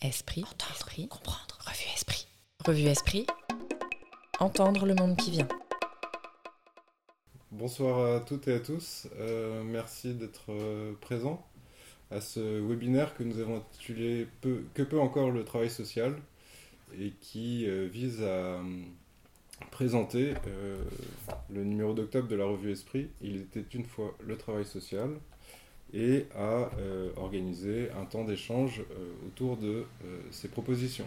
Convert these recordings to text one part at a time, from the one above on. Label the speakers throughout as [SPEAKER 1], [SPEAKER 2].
[SPEAKER 1] Esprit, entendre, comprendre. Revue Esprit. Revue Esprit. Entendre le monde qui vient.
[SPEAKER 2] Bonsoir à toutes et à tous. Euh, merci d'être euh, présents à ce webinaire que nous avons intitulé Que peut encore le travail social et qui euh, vise à présenter le numéro d'octobre de la revue Esprit. Il était une fois le travail social et à euh, organiser un temps d'échange euh, autour de euh, ces propositions.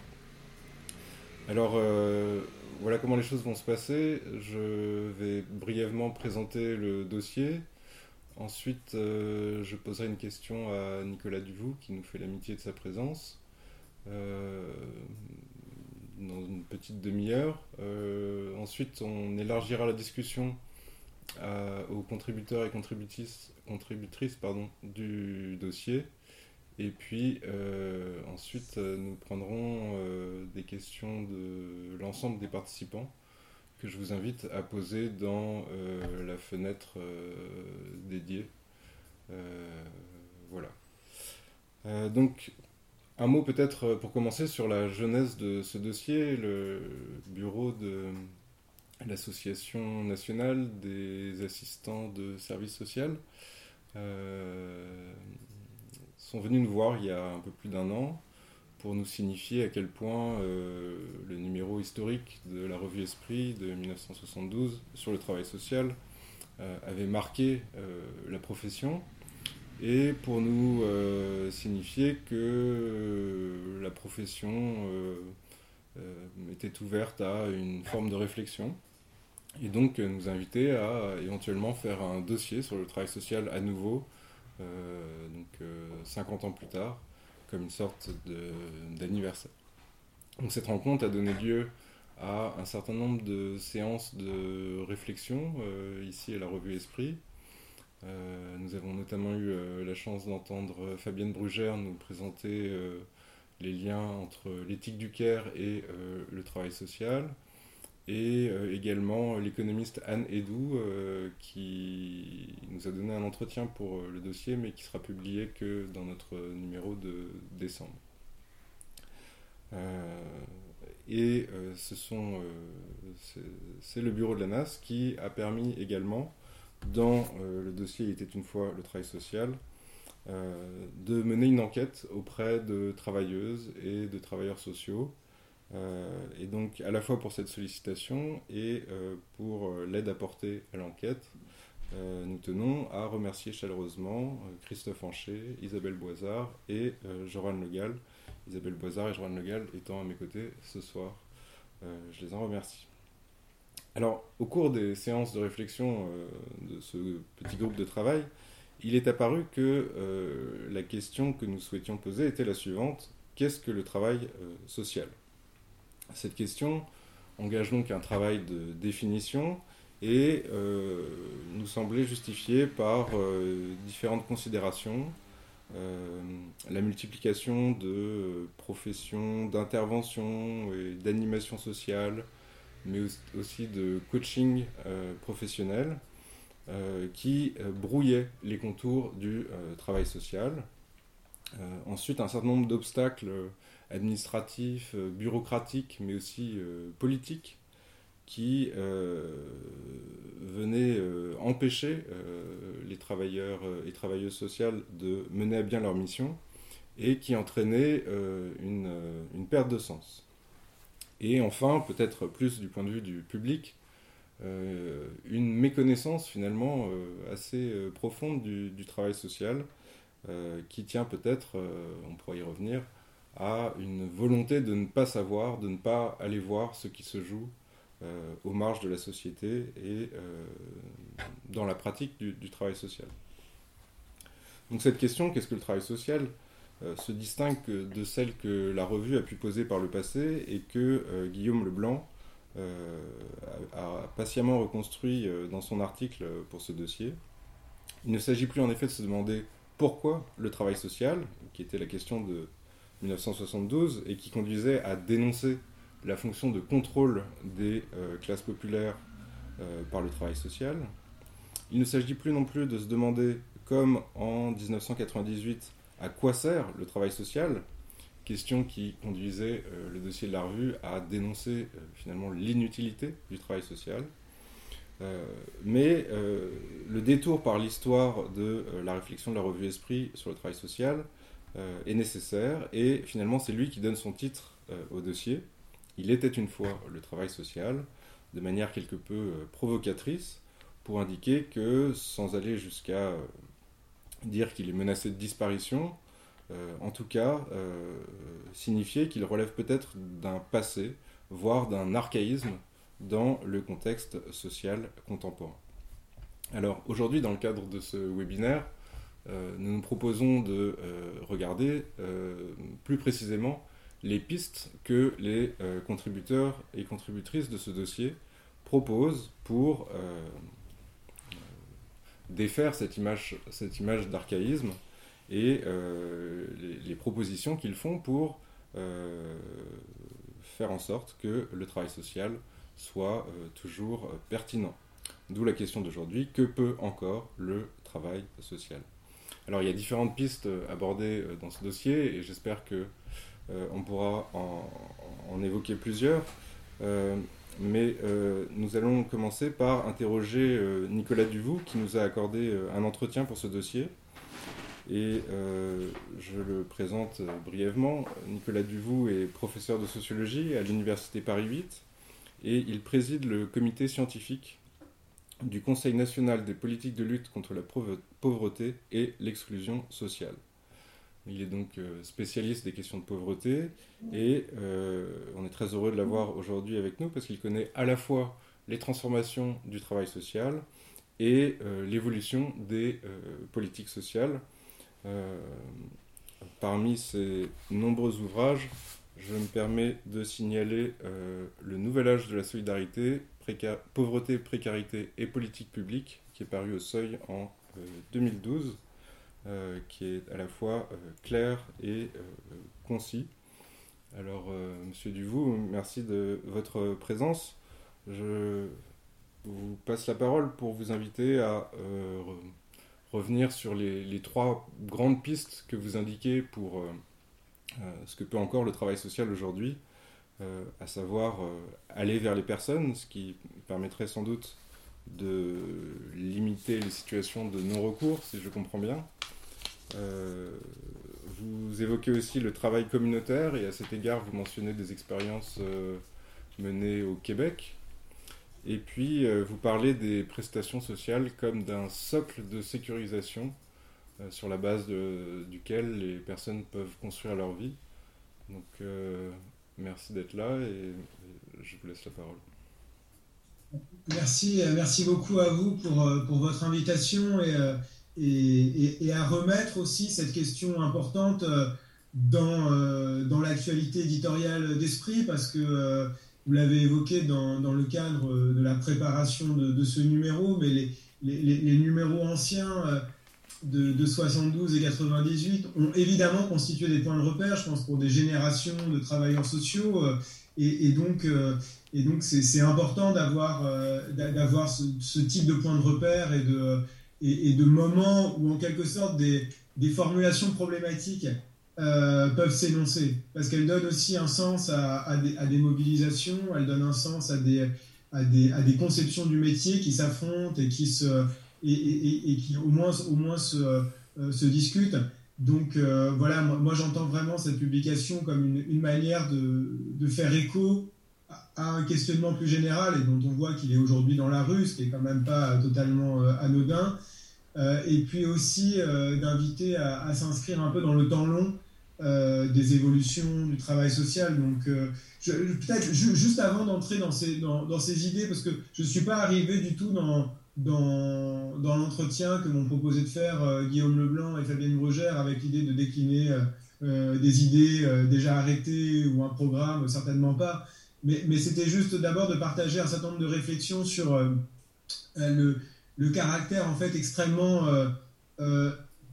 [SPEAKER 2] Alors voilà comment les choses vont se passer. Je vais brièvement présenter le dossier. Ensuite, je poserai une question à Nicolas Duvou qui nous fait l'amitié de sa présence dans une petite demi-heure. ensuite, on élargira la discussion aux contributeurs et contributrices, pardon, du dossier. Et puis euh, ensuite, euh, nous prendrons euh, des questions de l'ensemble des participants que je vous invite à poser dans la fenêtre dédiée. voilà. donc, un mot peut-être pour commencer sur la genèse de ce dossier. Le bureau de l'Association nationale des assistants de services social euh, sont venus nous voir il y a un peu plus d'un an pour nous signifier à quel point euh, le numéro historique de la revue Esprit de 1972 sur le travail social euh, avait marqué la profession et pour nous signifier que la profession était ouverte à une forme de réflexion et donc euh, nous inviter à éventuellement faire un dossier sur le travail social à nouveau, euh, donc 50 euh, ans plus tard, comme une sorte d'anniversaire. Donc cette rencontre a donné lieu à un certain nombre de séances de réflexion ici à la revue Esprit. nous avons notamment eu la chance d'entendre Fabienne Brugère nous présenter les liens entre l'éthique du care et le travail social et euh, également l'économiste Anne Edou euh, qui nous a donné un entretien pour euh, le dossier mais qui sera publié que dans notre numéro de décembre. et ce sont, c'est le bureau de la NAS qui a permis également, dans le dossier Il était une fois le travail social, de mener une enquête auprès de travailleuses et de travailleurs sociaux euh, et donc, à la fois pour cette sollicitation et euh, pour euh, l'aide apportée à l'enquête, nous tenons à remercier chaleureusement Christophe Ancher, Isabelle Boisard et Joran Legal. Isabelle Boisard et Joran Legal étant à mes côtés ce soir. je les en remercie. Alors, au cours des séances de réflexion de ce petit groupe de travail, il est apparu que la question que nous souhaitions poser était la suivante. Qu'est-ce que le travail social? Cette question engage donc un travail de définition et euh, nous semblait justifié par euh, différentes considérations. Euh, la multiplication de professions d'intervention et d'animation sociale, mais aussi de coaching professionnel, qui brouillaient les contours du travail social. ensuite, un certain nombre d'obstacles administratifs, euh, bureaucratiques, mais aussi euh, politiques, qui euh, venaient empêcher les travailleurs et travailleuses sociales de mener à bien leur mission et qui entraînaient une, perte de sens. Et enfin, peut-être plus du point de vue du public, une méconnaissance finalement assez profonde du, du, travail social qui tient peut-être, on pourrait y revenir, à une volonté de ne pas savoir, de ne pas aller voir ce qui se joue euh, aux marges de la société et euh, dans la pratique du, travail social. Donc cette question, qu'est-ce que le travail social, euh, se distingue de celle que la revue a pu poser par le passé et que Guillaume Leblanc a, patiemment reconstruit dans son article pour ce dossier. Il ne s'agit plus en effet de se demander pourquoi le travail social, qui était la question de 1972 et qui conduisait à dénoncer la fonction de contrôle des euh, classes populaires euh, par le travail social. Il ne s'agit plus non plus de se demander, comme en 1998, à quoi sert le travail social, question qui conduisait le dossier de la revue à dénoncer finalement l'inutilité du travail social. mais le détour par l'histoire de la réflexion de la revue Esprit sur le travail social est nécessaire et finalement c'est lui qui donne son titre au dossier. Il était une fois le travail social, de manière quelque peu provocatrice, pour indiquer que, sans aller jusqu'à euh, dire qu'il est menacé de disparition, euh, en tout cas, euh, signifier qu'il relève peut-être d'un passé, voire d'un archaïsme dans le contexte social contemporain. Alors aujourd'hui, dans le cadre de ce webinaire, nous nous proposons de regarder plus précisément les pistes que les contributeurs et contributrices de ce dossier proposent pour défaire cette image, d'archaïsme et euh, les, propositions qu'ils font pour euh, faire en sorte que le travail social soit euh, toujours pertinent. D'où la question d'aujourd'hui, que peut encore le travail social? Alors il y a différentes pistes abordées dans ce dossier et j'espère que on pourra en, évoquer plusieurs. Mais euh, nous allons commencer par interroger euh, Nicolas Duvou, qui nous a accordé euh, un entretien pour ce dossier. Et je le présente brièvement. Nicolas Duvou est professeur de sociologie à l'Université Paris 8 et il préside le comité scientifique du Conseil national des politiques de lutte contre la pauvreté et l'exclusion sociale. Il est donc euh, spécialiste des questions de pauvreté et euh, on est très heureux de l'avoir aujourd'hui avec nous parce qu'il connaît à la fois les transformations du travail social et euh, l'évolution des politiques sociales. parmi ses nombreux ouvrages, je me permets de signaler Le Nouvel Âge de la Solidarité, Pauvreté, Précarité et Politique publique, qui est paru au Seuil en 2012. Euh, qui est à la fois euh, clair et euh, concis. Alors, Monsieur Duvou, merci de votre présence. Je vous passe la parole pour vous inviter à revenir sur les, trois grandes pistes que vous indiquez pour ce que peut encore le travail social aujourd'hui, à savoir aller vers les personnes, ce qui permettrait sans doute de limiter les situations de non-recours, si je comprends bien. Euh, vous évoquez aussi le travail communautaire et à cet égard, vous mentionnez des expériences euh, menées au Québec. Et puis, euh, vous parlez des prestations sociales comme d'un socle de sécurisation sur la base duquel les personnes peuvent construire leur vie. Donc, merci d'être là et, je vous laisse la parole.
[SPEAKER 3] Merci, merci beaucoup à vous pour, pour votre invitation et et, à remettre aussi cette question importante euh, dans, euh, dans l'actualité éditoriale d'Esprit, parce que euh, vous l'avez évoqué dans, dans, le cadre de la préparation de, ce numéro, mais les, les numéros anciens de, de, 72 et 98 ont évidemment constitué des points de repère, je pense, pour des générations de travailleurs sociaux. Et, et donc, et donc c'est important d'avoir d'avoir ce, type de points de repère et de moments où en quelque sorte des, formulations problématiques euh, peuvent s'énoncer, parce qu'elles donnent aussi un sens à, des, mobilisations, elles donnent un sens à des conceptions du métier qui s'affrontent et qui, se, et, qui au moins, au moins se, euh, se discutent. Donc euh, voilà, moi, j'entends vraiment cette publication comme une, manière de, faire écho à un questionnement plus général et dont on voit qu'il est aujourd'hui dans la rue, ce qui est quand même pas totalement anodin, euh, et puis aussi euh, d'inviter à, s'inscrire un peu dans le temps long euh, des évolutions du travail social. Donc, peut-être juste avant d'entrer dans ces, dans, ces idées, parce que je ne suis pas arrivé du tout dans, dans, l'entretien que m'ont proposé de faire Guillaume Leblanc et Fabienne Brogère avec l'idée de décliner des idées déjà arrêtées ou un programme, certainement pas. Mais, c'était juste d'abord de partager un certain nombre de réflexions sur le, caractère en fait extrêmement euh, euh,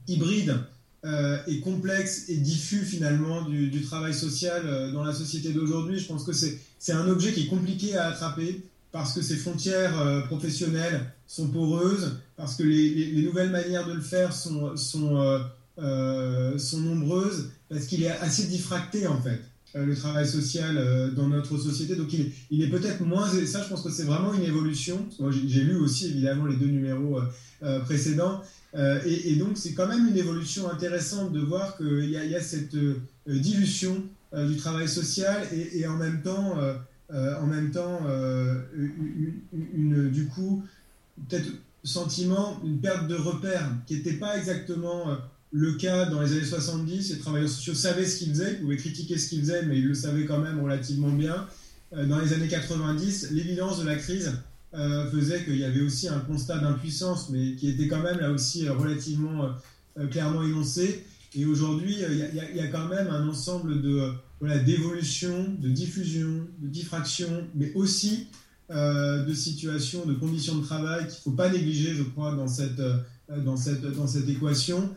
[SPEAKER 3] hybride euh, et complexe et diffus finalement du, travail social dans la société d'aujourd'hui. Je pense que c'est un objet qui est compliqué à attraper parce que ces frontières professionnelles sont poreuses, parce que les, nouvelles manières de le faire sont, sont, sont nombreuses parce qu'il est assez diffracté en fait, le travail social dans notre société. Donc il, il est peut-être moins... Ça, je pense que c'est vraiment une évolution. Moi, j'ai lu aussi évidemment les deux numéros précédents. Et, donc c'est quand même une évolution intéressante de voir qu'il y, y, a cette dilution du travail social et, et en même temps euh, en même temps, euh, du coup, peut-être sentiment, une perte de repères qui n'était pas exactement euh, le cas dans les années 70. Les travailleurs sociaux savaient ce qu'ils faisaient, pouvaient critiquer ce qu'ils faisaient, mais ils le savaient quand même relativement bien. Dans les années 90, l'évidence de la crise faisait qu'il y avait aussi un constat d'impuissance, mais qui était quand même là aussi relativement clairement énoncé. Et aujourd'hui, il y, a quand même un ensemble de voilà, d'évolution, de diffusion, de diffraction, mais aussi euh, de situations, de conditions de travail qu'il ne faut pas négliger, je crois, dans cette, euh, dans cette, dans cette équation.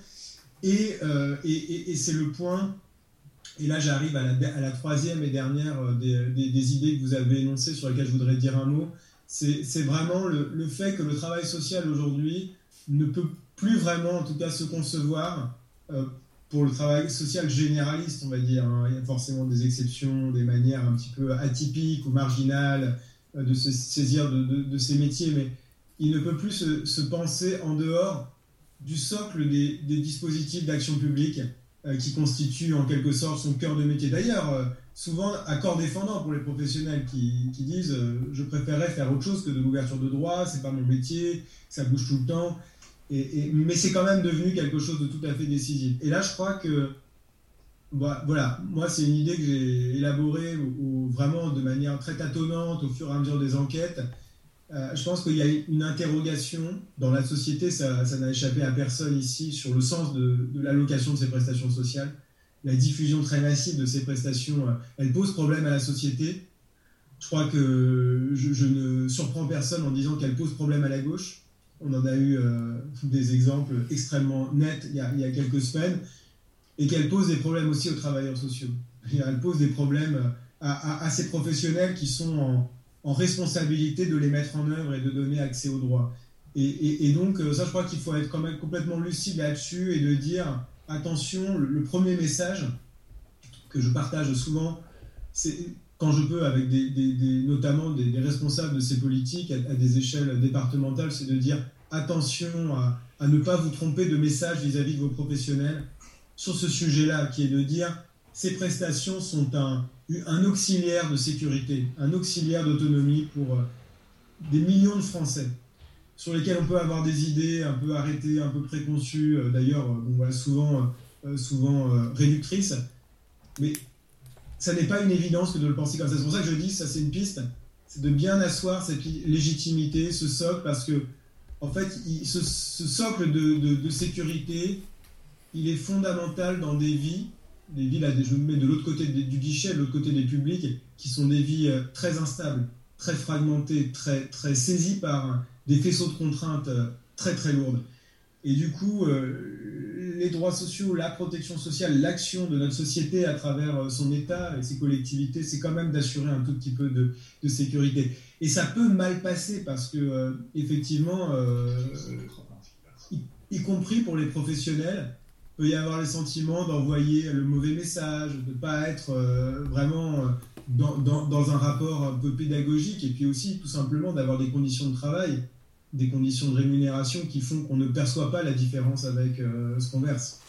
[SPEAKER 3] Et, euh, et, et, c'est le point, et là j'arrive à la, à la, troisième et dernière des, des, idées que vous avez énoncées sur lesquelles je voudrais dire un mot, c'est vraiment le, fait que le travail social aujourd'hui ne peut plus vraiment, en tout cas, se concevoir pour le travail social généraliste, on va dire. Hein. Il y a forcément des exceptions, des manières un petit peu atypiques ou marginales euh, de se saisir de, ces métiers, mais il ne peut plus se, penser en dehors du socle des, dispositifs d'action publique euh, qui constituent en quelque sorte son cœur de métier. D'ailleurs, euh, souvent à corps défendant pour les professionnels qui, disent je préférerais faire autre chose que de l'ouverture de droit, c'est pas mon métier, ça bouge tout le temps mais c'est quand même devenu quelque chose de tout à fait décisif. Et là, je crois que, bah, voilà, moi, c'est une idée que j'ai élaborée ou, vraiment de manière très tâtonnante au fur et à mesure des enquêtes. Euh, je pense qu'il y a une interrogation dans la société, ça, n'a échappé à personne ici, sur le sens de, l'allocation de ces prestations sociales. La diffusion très massive de ces prestations, euh, elle pose problème à la société. Je crois que je, je ne surprends personne en disant qu'elle pose problème à la gauche on en a eu euh, des exemples extrêmement nets il y, a, quelques semaines, et qu'elle pose des problèmes aussi aux travailleurs sociaux. Elle pose des problèmes à, ces professionnels qui sont en, responsabilité de les mettre en œuvre et de donner accès aux droits. Et, donc, euh, ça, je crois qu'il faut être quand même complètement lucide là-dessus et de dire attention, le, premier message que je partage souvent, c'est quand je peux, avec des, notamment des, responsables de ces politiques à, des échelles départementales, c'est de dire attention à, ne pas vous tromper de message vis-à-vis de vos professionnels sur ce sujet-là, qui est de dire ces prestations sont un, un auxiliaire de sécurité, un auxiliaire d'autonomie pour euh, des millions de Français sur lesquels on peut avoir des idées un peu arrêtées, un peu préconçues, euh, d'ailleurs bon, souvent, euh, souvent réductrices. Mais ça n'est pas une évidence que de le penser comme ça. C'est pour ça que je dis, ça c'est une piste, c'est de bien asseoir cette légitimité, ce socle, parce que en fait, ce, socle de, sécurité, il est fondamental dans des vies, des vies, là, je me mets de l'autre côté du guichet, de l'autre côté des publics, qui sont des vies euh, très instables, très fragmentées, très, très saisies par des faisceaux de contraintes euh, très très lourdes. Et du coup, euh, les droits sociaux, la protection sociale, l'action de notre société à travers son État et ses collectivités, c'est quand même d'assurer un tout petit peu de, sécurité. Et ça peut mal passer parce que, euh, effectivement, euh, y, compris pour les professionnels, peut y avoir le sentiment d'envoyer le mauvais message, de ne pas être euh, vraiment dans, un rapport un peu pédagogique, et puis aussi tout simplement d'avoir des conditions de travail, des conditions de rémunération qui font qu'on ne perçoit pas la différence avec ce qu'on verse.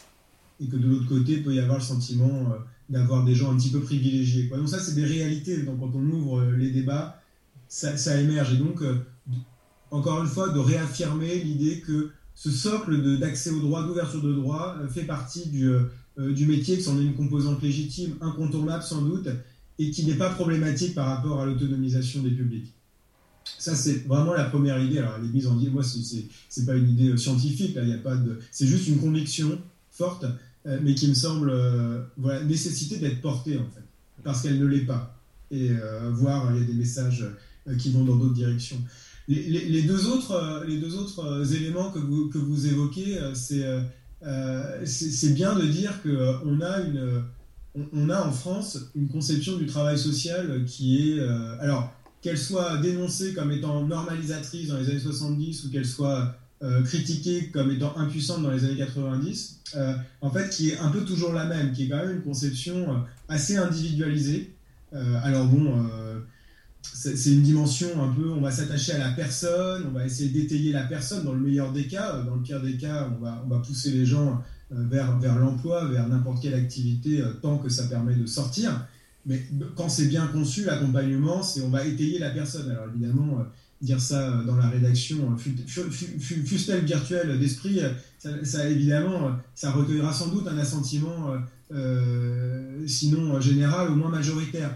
[SPEAKER 3] Et que de l'autre côté, peut y avoir le sentiment d'avoir des gens un petit peu privilégiés. Donc ça, c'est des réalités. Donc quand on ouvre les débats, ça, émerge. Et donc, euh, encore une fois, de réaffirmer l'idée que ce socle d'accès au droit, d'ouverture de droit, euh, fait partie du, euh, du métier, que c'en est une composante légitime, incontournable sans doute, et qui n'est pas problématique par rapport à l'autonomisation des publics. Ça, c'est vraiment la première idée. Alors, elle est en moi, c'est pas une idée scientifique, il a pas de. C'est juste une conviction forte, mais qui me semble voilà, nécessiter d'être portée, en fait, parce qu'elle ne l'est pas. Et voir, il y a des messages euh, qui vont dans d'autres directions. Les, deux autres, euh, les deux autres euh, éléments que vous, que vous évoquez, c'est c'est bien de dire qu'on a, une, a en France une conception du travail social qui est, alors, qu'elle soit dénoncée comme étant normalisatrice dans les années 70 ou qu'elle soit critiquée comme étant impuissante dans les années 90, en fait, qui est un peu toujours la même, qui est quand même une conception assez individualisée. alors bon, c'est une dimension un peu, on va s'attacher à la personne, on va essayer d'étayer la personne dans le meilleur des cas, dans le pire des cas, on va, on va pousser les gens vers, vers l'emploi, vers n'importe quelle activité, tant que ça permet de sortir. Mais quand c'est bien conçu, l'accompagnement, c'est on va étayer la personne. Alors évidemment, euh, dire ça euh, dans la rédaction, euh, fût-elle virtuelle d'esprit, ça, évidemment, ça recueillera sans doute un assentiment, sinon général, au moins majoritaire.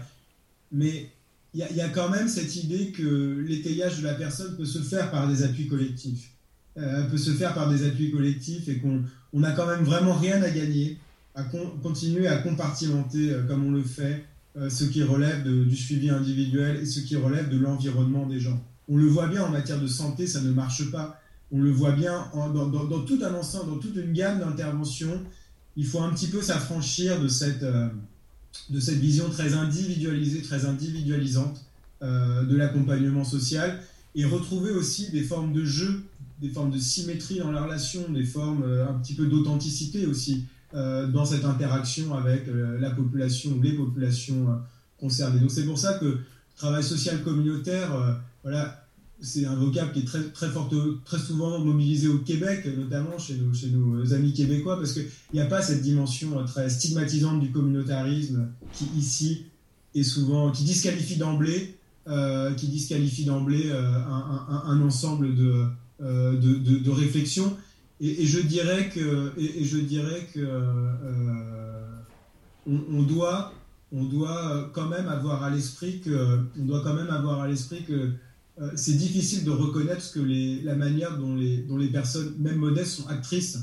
[SPEAKER 3] Mais il y, a quand même cette idée que l'étayage de la personne peut se faire par des appuis collectifs. peut se faire par des appuis collectifs et qu'on n'a quand même vraiment rien à gagner à continuer à compartimenter comme on le fait euh, ce qui relève du suivi individuel et ce qui relève de l'environnement des gens. On le voit bien en matière de santé, ça ne marche pas. On le voit bien dans, tout un ensemble, dans toute une gamme d'interventions. Il faut un petit peu s'affranchir de cette, euh, de cette vision très individualisée, très individualisante euh, de l'accompagnement social et retrouver aussi des formes de jeu, des formes de symétrie dans la relation, des formes un petit peu d'authenticité aussi. Euh, dans cette interaction avec euh, la population ou les populations euh, concernées. Donc c'est pour ça que travail social communautaire, voilà, c'est un vocable qui est très, très, fort, très souvent mobilisé au Québec, notamment chez nos, amis québécois, parce qu'il n'y a pas cette dimension très stigmatisante du communautarisme qui ici est souvent, qui disqualifie d'emblée, qui disqualifie d'emblée un, ensemble de réflexions et, je dirais que, et, je dirais que euh, on, doit, on doit quand même avoir à l'esprit que, on doit quand même avoir à l'esprit que euh, c'est difficile de reconnaître ce que les, la manière dont les, dont les personnes, même modestes, sont actrices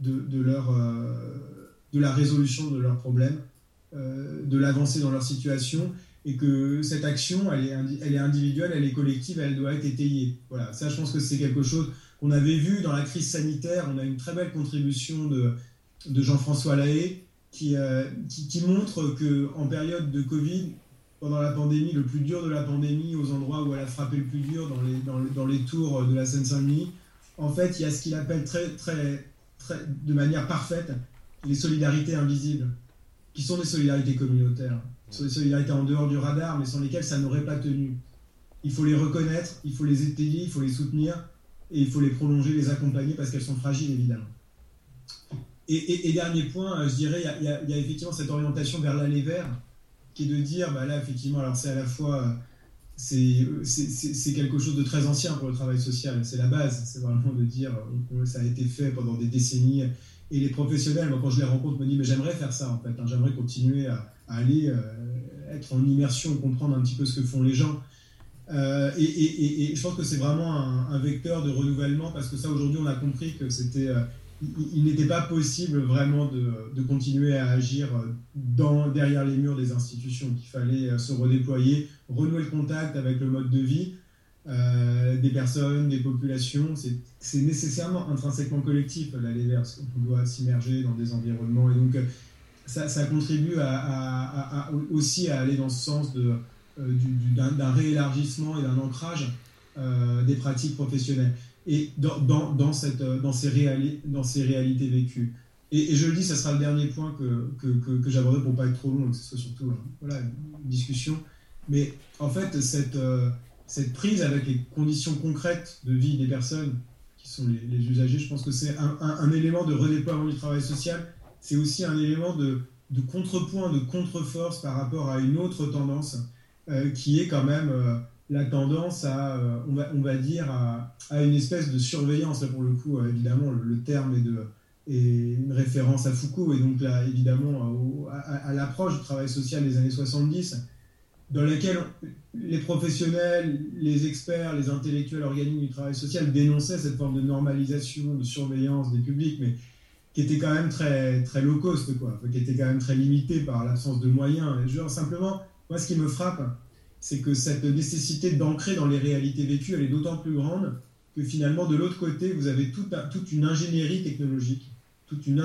[SPEAKER 3] de, de leur, euh, de la résolution de leurs problèmes, de l'avancée dans leur situation, et que cette action, elle est, elle est individuelle, elle est collective, elle doit être étayée. Voilà, ça, je pense que c'est quelque chose on avait vu dans la crise sanitaire, on a une très belle contribution de, Jean-François Lahaye qui, euh, qui, montre qu'en période de Covid, pendant la pandémie, le plus dur de la pandémie, aux endroits où elle a frappé le plus dur, dans les, tours de la Seine-Saint-Denis, en fait, il y a ce qu'il appelle très, très, de manière parfaite les solidarités invisibles, qui sont des solidarités communautaires. Des solidarités en dehors du radar, mais sans lesquelles ça n'aurait pas tenu. Il faut les reconnaître, il faut les étayer, il faut les soutenir, et il faut les prolonger, les accompagner parce qu'elles sont fragiles évidemment. Et, dernier point, euh, je dirais, il y, a, effectivement cette orientation vers l'aller vers qui est de dire, bah là effectivement, alors c'est à la fois, euh, c'est quelque chose de très ancien pour le travail social, c'est la base, c'est vraiment de dire, euh, ça a été fait pendant des décennies, et les professionnels, moi quand je les rencontre, me disent, mais j'aimerais faire ça en fait, hein. j'aimerais continuer à, aller être en immersion, comprendre un petit peu ce que font les gens. Euh, et, je pense que c'est vraiment un, vecteur de renouvellement parce que ça aujourd'hui on a compris que c'était euh, il, n'était pas possible vraiment de, continuer à agir dans, derrière les murs des institutions, qu'il fallait euh, se redéployer, renouer le contact avec le mode de vie des personnes, des populations. C'est nécessairement intrinsèquement collectif l'aller vers, parce qu'on doit s'immerger dans des environnements. Et donc ça, contribue aussi à aller dans ce sens de euh, d'un réélargissement et d'un ancrage euh, des pratiques professionnelles et dans, dans, cette, euh, dans, ces, dans ces réalités vécues. Et, je le dis, ça sera le dernier point que, que, que, j'aborderai pour ne pas être trop long, que ce soit surtout voilà, une discussion. Mais en fait, cette, cette prise avec les conditions concrètes de vie des personnes qui sont les, usagers, je pense que c'est un, un, élément de redéploiement du travail social. C'est aussi un élément de, de contrepoint, de contre-force par rapport à une autre tendance qui est quand même euh, la tendance à, euh, on va, on, va, dire, à, une espèce de surveillance. pour le coup, évidemment, le, terme est, de, est une référence à Foucault et donc là, évidemment à, l'approche du travail social des années 70, dans laquelle les professionnels, les experts, les intellectuels organiques du travail social dénonçaient cette forme de normalisation, de surveillance des publics, mais qui était quand même très, très low cost, quoi, qui était quand même très limité par l'absence de moyens. Et genre, simplement, moi, ce qui me frappe, c'est que cette nécessité d'ancrer dans les réalités vécues, elle est d'autant plus grande que finalement, de l'autre côté, vous avez toute, une ingénierie technologique, toute une,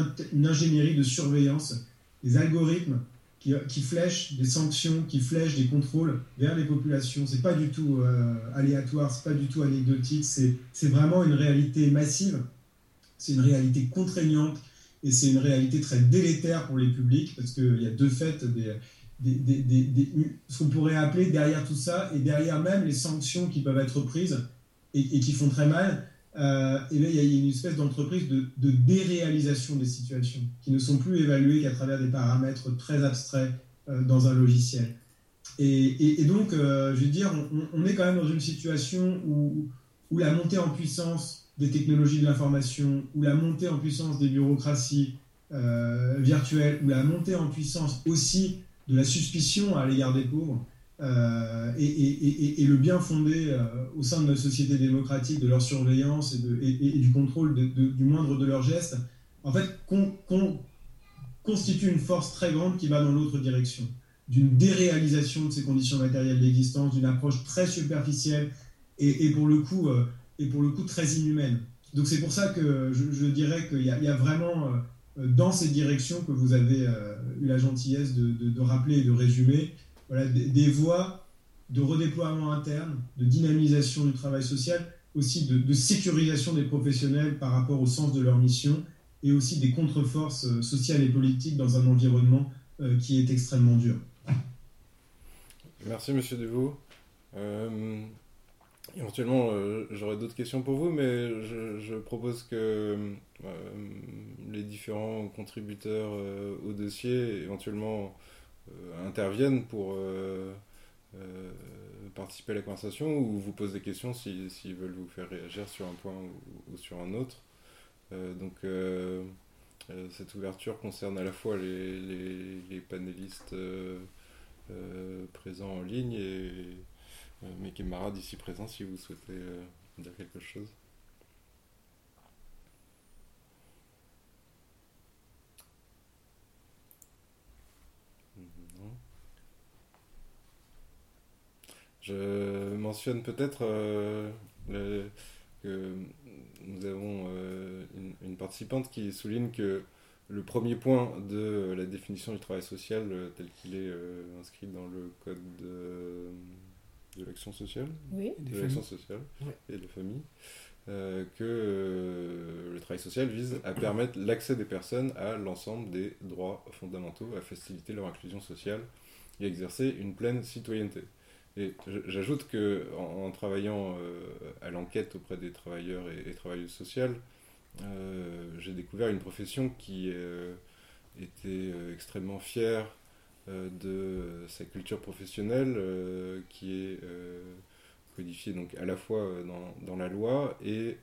[SPEAKER 3] ingénierie de surveillance, des algorithmes qui, qui, flèche des sanctions, qui flèche des contrôles vers les populations. C'est pas du tout euh, aléatoire, c'est pas du tout anecdotique, c'est vraiment une réalité massive, c'est une réalité contraignante et c'est une réalité très délétère pour les publics parce qu'il y a deux faits, ce qu'on pourrait appeler derrière tout ça et derrière même les sanctions qui peuvent être prises et, qui font très mal, euh, et il y a une espèce d'entreprise de, déréalisation des situations qui ne sont plus évaluées qu'à travers des paramètres très abstraits euh, dans un logiciel. Et, donc, euh, je veux dire, on, est quand même dans une situation où, où la montée en puissance des technologies de l'information, où la montée en puissance des bureaucraties virtuelles, où la montée en puissance aussi de la suspicion à l'égard des pauvres, euh, et, le bien fondé euh, au sein de notre société démocratique de leur surveillance et, du contrôle du moindre de leurs gestes, en fait, constitue une force très grande qui va dans l'autre direction, d'une déréalisation de ces conditions matérielles d'existence, d'une approche très superficielle et, pour le coup, euh, pour le coup très inhumaine. Donc c'est pour ça que je, dirais qu'il y, a vraiment dans ces directions que vous avez eu la gentillesse de, de rappeler et de résumer, voilà, des, voies de redéploiement interne, de dynamisation du travail social, aussi de, sécurisation des professionnels par rapport au sens de leur mission, et aussi des contre-forces euh, sociales et politiques dans un environnement euh, qui est extrêmement dur.
[SPEAKER 2] Merci Monsieur Devaux. Euh, éventuellement, j'aurais d'autres questions pour vous, mais je, propose que les différents contributeurs au dossier, éventuellement, euh, interviennent pour euh, euh, participer à la conversation ou vous posent des questions s'ils veulent vous faire réagir sur un point ou, sur un autre. donc cette ouverture concerne à la fois les, panélistes présents en ligne et mes camarades ici présents si vous souhaitez dire quelque chose. Je mentionne peut-être euh, que nous avons euh, une, participante qui souligne que le premier point de la définition du travail social euh, tel qu'il est inscrit dans le code de, l'action sociale,
[SPEAKER 1] oui.
[SPEAKER 2] de l'action sociale. Et de la famille, que le travail social vise à permettre l'accès des personnes à l'ensemble des droits fondamentaux, à faciliter leur inclusion sociale et à exercer une pleine citoyenneté. Et j'ajoute que en, travaillant euh, à l'enquête auprès des travailleurs et, travailleuses sociales, euh, j'ai découvert une profession qui euh, était extrêmement fière de sa culture professionnelle, qui est codifiée donc à la fois dans, dans la loi et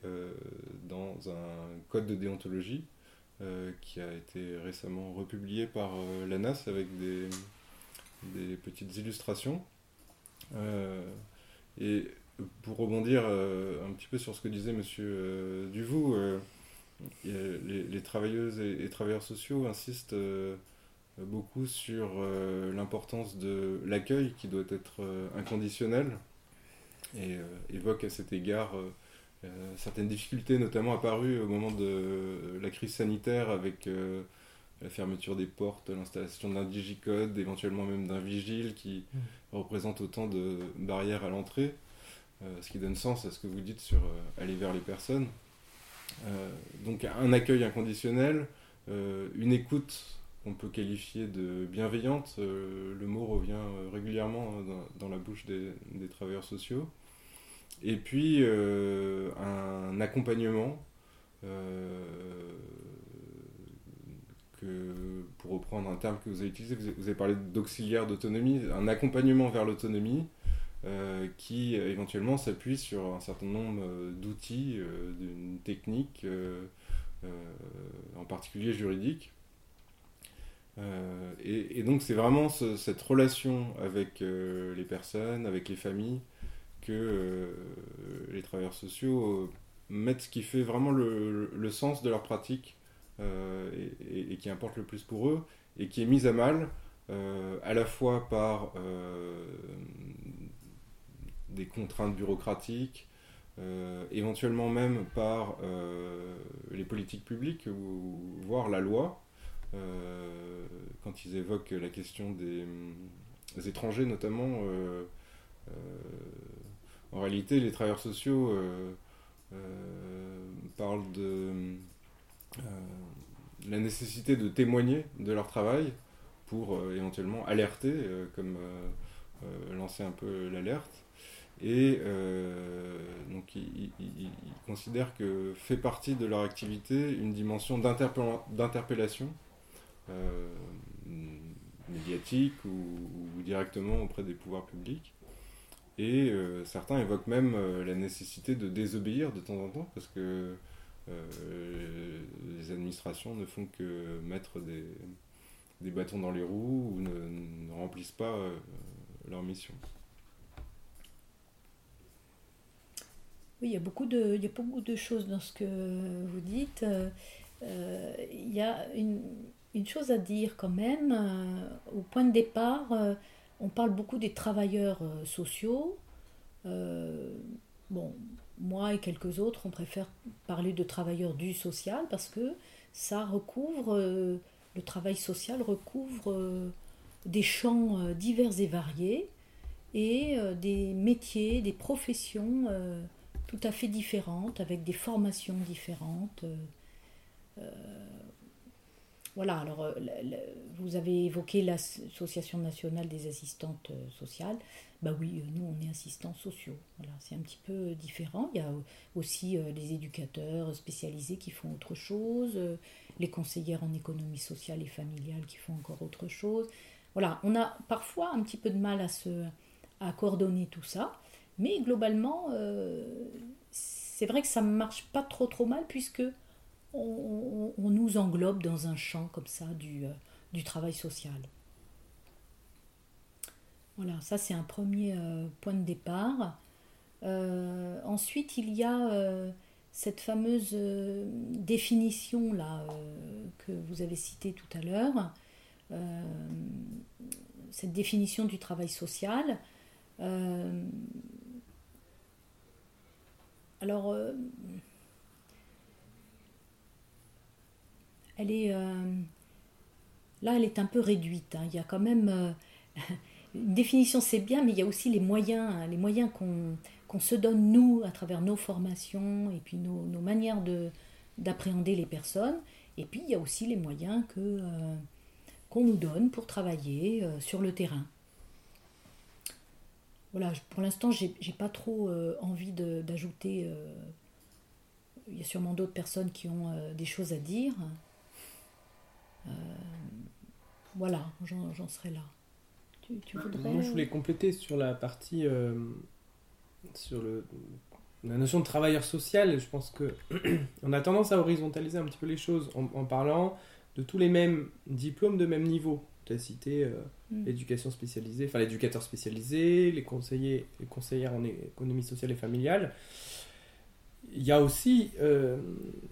[SPEAKER 2] dans un code de déontologie qui a été récemment republié par l'ANAS avec des, des petites illustrations. Euh, et pour rebondir euh, un petit peu sur ce que disait Monsieur euh, Duvou, les, travailleuses et, travailleurs sociaux insistent beaucoup sur l'importance de l'accueil qui doit être inconditionnel et évoquent à cet égard certaines difficultés notamment apparues au moment de la crise sanitaire avec la fermeture des portes, l'installation d'un digicode, éventuellement même d'un vigile qui mm. représente autant de barrières à l'entrée, euh, ce qui donne sens à ce que vous dites sur euh, aller vers les personnes. Euh, donc un accueil inconditionnel, une écoute qu'on peut qualifier de bienveillante, le mot revient régulièrement dans, la bouche des, travailleurs sociaux, et puis un accompagnement pour reprendre un terme que vous avez utilisé, vous avez parlé d'auxiliaire d'autonomie, un accompagnement vers l'autonomie euh, qui euh, éventuellement s'appuie sur un certain nombre euh, d'outils, d'une technique, en particulier juridique. Et, donc c'est vraiment cette relation avec les personnes, avec les familles, que les travailleurs sociaux mettent ce qui fait vraiment le sens de leur pratique euh, et, qui importe le plus pour eux, et qui est mise à mal euh, à la fois par euh, des contraintes bureaucratiques, éventuellement même par les politiques publiques, ou, voire la loi, quand ils évoquent la question des, étrangers notamment. en réalité, les travailleurs sociaux parlent de la nécessité de témoigner de leur travail pour éventuellement alerter, comme lancer un peu l'alerte. Et euh, donc ils, considèrent que fait partie de leur activité une dimension d'interpellation euh, médiatique ou, directement auprès des pouvoirs publics. Et euh, certains évoquent même la nécessité de désobéir de temps en temps parce que les administrations ne font que mettre des, des, bâtons dans les roues ou ne, remplissent pas leur mission.
[SPEAKER 4] Oui, il y, a beaucoup de, il y a beaucoup de choses dans ce que vous dites. Euh, il y a une, une, chose à dire quand même. Euh, au point de départ, euh, on parle beaucoup des travailleurs sociaux. bon, moi et quelques autres, on préfère parler de travailleurs du social parce que ça recouvre, le travail social recouvre des champs divers et variés et des métiers, des professions tout à fait différentes, avec des formations différentes. Euh, euh, voilà, alors euh, vous avez évoqué l'Association nationale des assistantes sociales. Bah oui, nous on est assistants sociaux. Voilà, c'est un petit peu différent. Il y a aussi les éducateurs spécialisés qui font autre chose, les conseillères en économie sociale et familiale qui font encore autre chose. Voilà, on a parfois un petit peu de mal à se coordonner tout ça. Mais globalement, euh, c'est vrai que ça ne marche pas trop trop mal puisque on, nous englobe dans un champ comme ça du, euh, travail social. Voilà, ça c'est un premier euh, point de départ. ensuite, il y a cette fameuse définition là que vous avez citée tout à l'heure, cette définition du travail social. Alors, euh, elle est. Euh, là, elle est un peu réduite. Hein. Il y a quand même. Euh, une définition, c'est bien, mais il y a aussi les moyens, hein, les moyens qu'on se donne, nous, à travers nos formations et puis nos, manières d'appréhender les personnes. Et puis, il y a aussi les moyens que qu'on nous donne pour travailler sur le terrain voilà, pour l'instant, j'ai pas trop euh, envie d'ajouter. Euh, il y a sûrement d'autres personnes qui ont euh, des choses à dire. Voilà, j'en serai là.
[SPEAKER 5] Tu, voudrais... Moi, je voulais compléter sur la partie. sur le, la notion de travailleur social. Je pense que on a tendance à horizontaliser un petit peu les choses en, en parlant de tous les mêmes diplômes de même niveau tu as cité euh, mm. l'éducation spécialisée, enfin l'éducateur spécialisé, les conseillers, les conseillères en économie sociale et familiale. Il y a aussi, euh,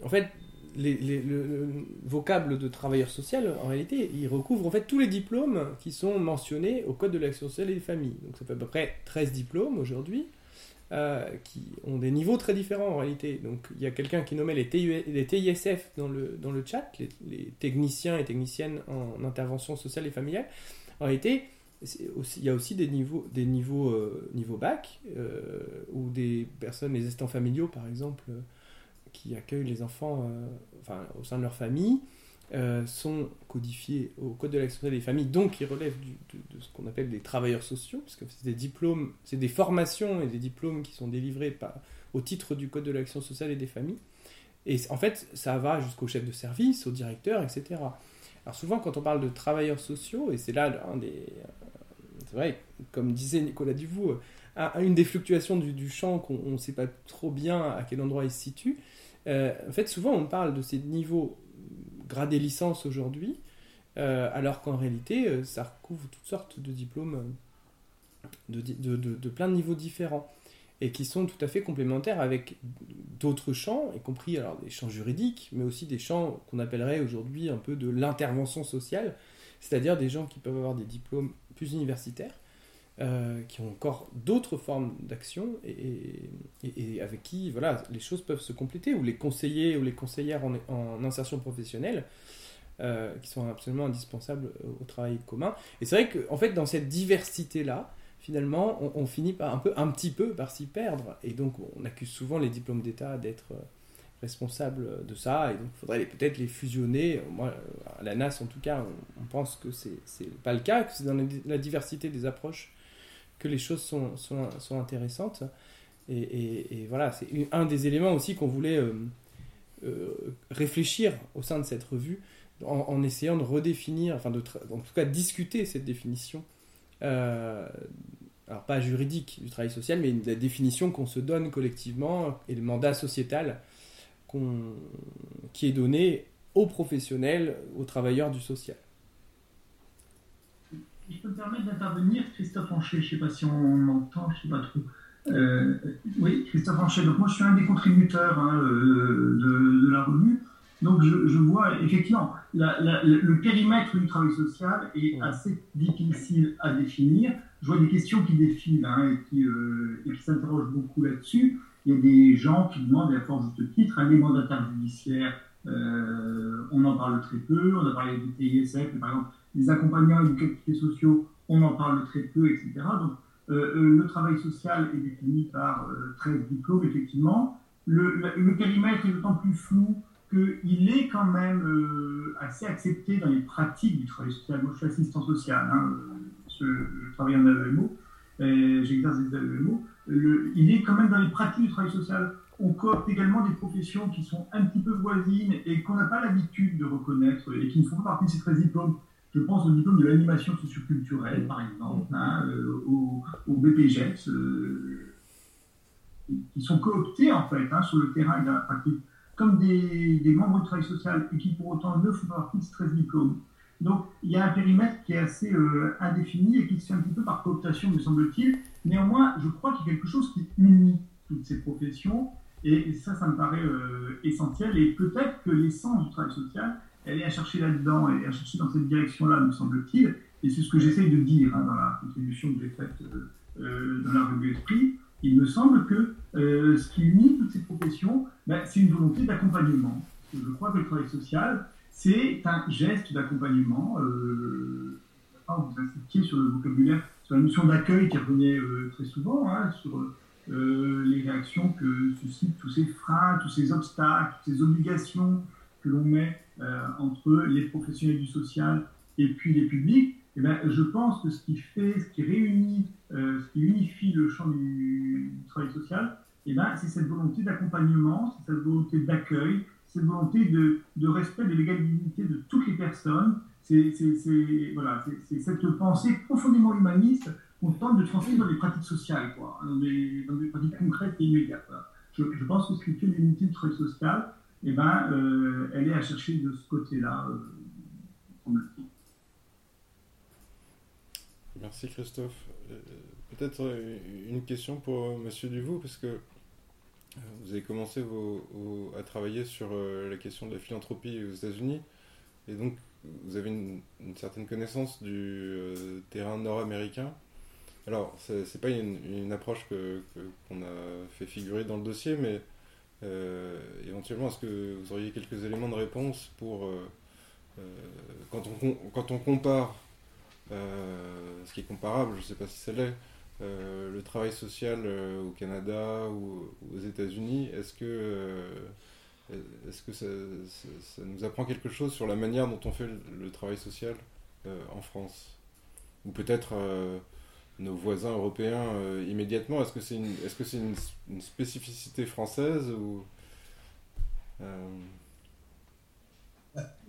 [SPEAKER 5] en fait, le, vocable de travailleur social, en réalité, il recouvre en fait tous les diplômes qui sont mentionnés au Code de l'action sociale et des familles. Donc ça fait à peu près 13 diplômes aujourd'hui. Euh, qui ont des niveaux très différents en réalité. Donc il y a quelqu'un qui nommait les, les TISF dans le, dans le chat, les, techniciens et techniciennes en intervention sociale et familiale. En réalité, il y a aussi des niveaux, des niveaux, euh, niveau bac, euh, ou des personnes, les assistants familiaux par exemple, qui accueillent les enfants enfin, au sein de leur famille, euh, sont codifiés au Code de l'action des familles, donc ils relèvent de, ce qu'on appelle des travailleurs sociaux, parce que c'est des diplômes, c'est des formations et des diplômes qui sont délivrés au titre du Code de l'action sociale et des familles. Et en fait, ça va jusqu'au chef de service, au directeur, etc. Alors souvent, quand on parle de travailleurs sociaux, et c'est là un des... Euh, c'est vrai, comme disait Nicolas Duvou, euh, une des fluctuations du, champ qu'on ne sait pas trop bien à quel endroit il se situe. En fait, souvent, on parle de ces niveaux gradé licence aujourd'hui, euh, alors qu'en réalité, euh, ça recouvre toutes sortes de diplômes euh, de, de, plein de niveaux différents et qui sont tout à fait complémentaires avec d'autres champs, y compris alors des champs juridiques, mais aussi des champs qu'on appellerait aujourd'hui un peu de l'intervention sociale, c'est-à-dire des gens qui peuvent avoir des diplômes plus universitaires, qui ont encore d'autres formes d'action et, avec qui voilà, les choses peuvent se compléter, ou les conseillers ou les conseillères en, insertion professionnelle qui sont absolument indispensables au travail commun. Et c'est vrai qu'en en fait, dans cette diversité-là, finalement, on, finit par un, peu, un petit peu par s'y perdre. Et donc, on accuse souvent les diplômes d'État d'être responsables de ça. Et donc, il faudrait peut-être les fusionner. Moi, à la NAS, en tout cas, on, pense que c'est pas le cas, que c'est dans la, diversité des approches que les choses sont, intéressantes. Et, et, voilà, c'est un des éléments aussi qu'on voulait euh, euh, réfléchir au sein de cette revue, en, essayant de redéfinir, enfin, de en tout cas, discuter cette définition euh, alors pas juridique du travail social, mais la définition qu'on se donne collectivement et le mandat sociétal qui est donné aux professionnels, aux travailleurs du social.
[SPEAKER 6] Je peux me permettre d'intervenir, Christophe Anchet, je ne sais pas si on m'entend, je ne sais pas trop. Euh, oui, Christophe Anchet, donc moi je suis un des contributeurs hein, euh, de, la revue. Donc je, vois effectivement le périmètre du travail social est assez difficile à définir. Je vois des questions qui défilent hein, et qui, euh, qui s'interrogent beaucoup là-dessus. Il y a des gens qui demandent à force de titre un mandataires judiciaires. Euh, on en parle très peu. On a parlé du TISF, mais par exemple, les accompagnants éducatifs sociaux, on en parle très peu, etc. Donc, euh, le travail social est défini par 13 diplômes, effectivement. Le, le périmètre est d'autant plus flou qu'il est quand même euh, assez accepté dans les pratiques du travail social. Moi, je suis assistant social, hein, je, travaille en AEMO, j'exerce des AEMO. il est quand même dans les pratiques du travail social. On coopte également des professions qui sont un petit peu voisines et qu'on n'a pas l'habitude de reconnaître et qui ne font pas partie de ces 13 diplômes. Je pense au diplôme de l'animation socioculturelle, par exemple, hein, euh, au, au, BPGEPS, euh, qui sont cooptés en fait hein, sur le terrain de la pratique comme des, membres du travail social et qui pour autant ne font pas partie de ces 13 diplômes. Donc il y a un périmètre qui est assez euh, indéfini et qui se fait un petit peu par cooptation, me semble-t-il. Néanmoins, je crois qu'il y a quelque chose qui unit toutes ces professions et ça, ça me paraît euh, essentiel. Et peut-être que l'essence du travail social, elle est à chercher là-dedans, est à chercher dans cette direction-là, me semble-t-il. Et c'est ce que j'essaye de dire hein, dans la contribution que j'ai faite euh, dans la revue Esprit il me semble que euh, ce qui unit toutes ces professions, ben, c'est une volonté d'accompagnement. Je crois que le travail social, c'est un geste d'accompagnement. Euh, vous insistiez sur le vocabulaire, sur la notion d'accueil qui revenait euh, très souvent, hein, sur euh, les réactions que suscitent tous ces freins, tous ces obstacles, toutes ces obligations que l'on met entre les professionnels du social et puis les publics. Eh ben, je pense que ce qui fait, ce qui réunit, euh, ce qui unifie le champ du, travail social, eh ben, c'est cette volonté d'accompagnement, c'est cette volonté d'accueil, cette volonté de, respect de l'égalité de toutes les personnes. C'est cette pensée profondément humaniste qu'on tente de transmettre dans les pratiques sociales, quoi, dans, des, dans des pratiques concrètes et immédiates. Je, je, pense que ce qui fait l'unité du travail social, eh ben, euh, elle est à chercher de ce côté-là, euh,
[SPEAKER 2] Merci Christophe. Euh, peut-être une question pour Monsieur Duvaux, parce que vous avez commencé à travailler sur la question de la philanthropie aux États-Unis, et donc vous avez une, certaine connaissance du terrain nord-américain. Alors, c'est pas une, approche qu'on a fait figurer dans le dossier, mais éventuellement, est-ce que vous auriez quelques éléments de réponse pour quand, on, quand on compare euh, ce qui est comparable, je ne sais pas si ça l'est, euh, le travail social euh, au Canada ou aux États-Unis, est-ce que, est-ce que ça, nous apprend quelque chose sur la manière dont on fait le, travail social en France? Ou peut-être nos voisins européens immédiatement Est-ce que c'est une, est -ce c'est une, spécificité française ou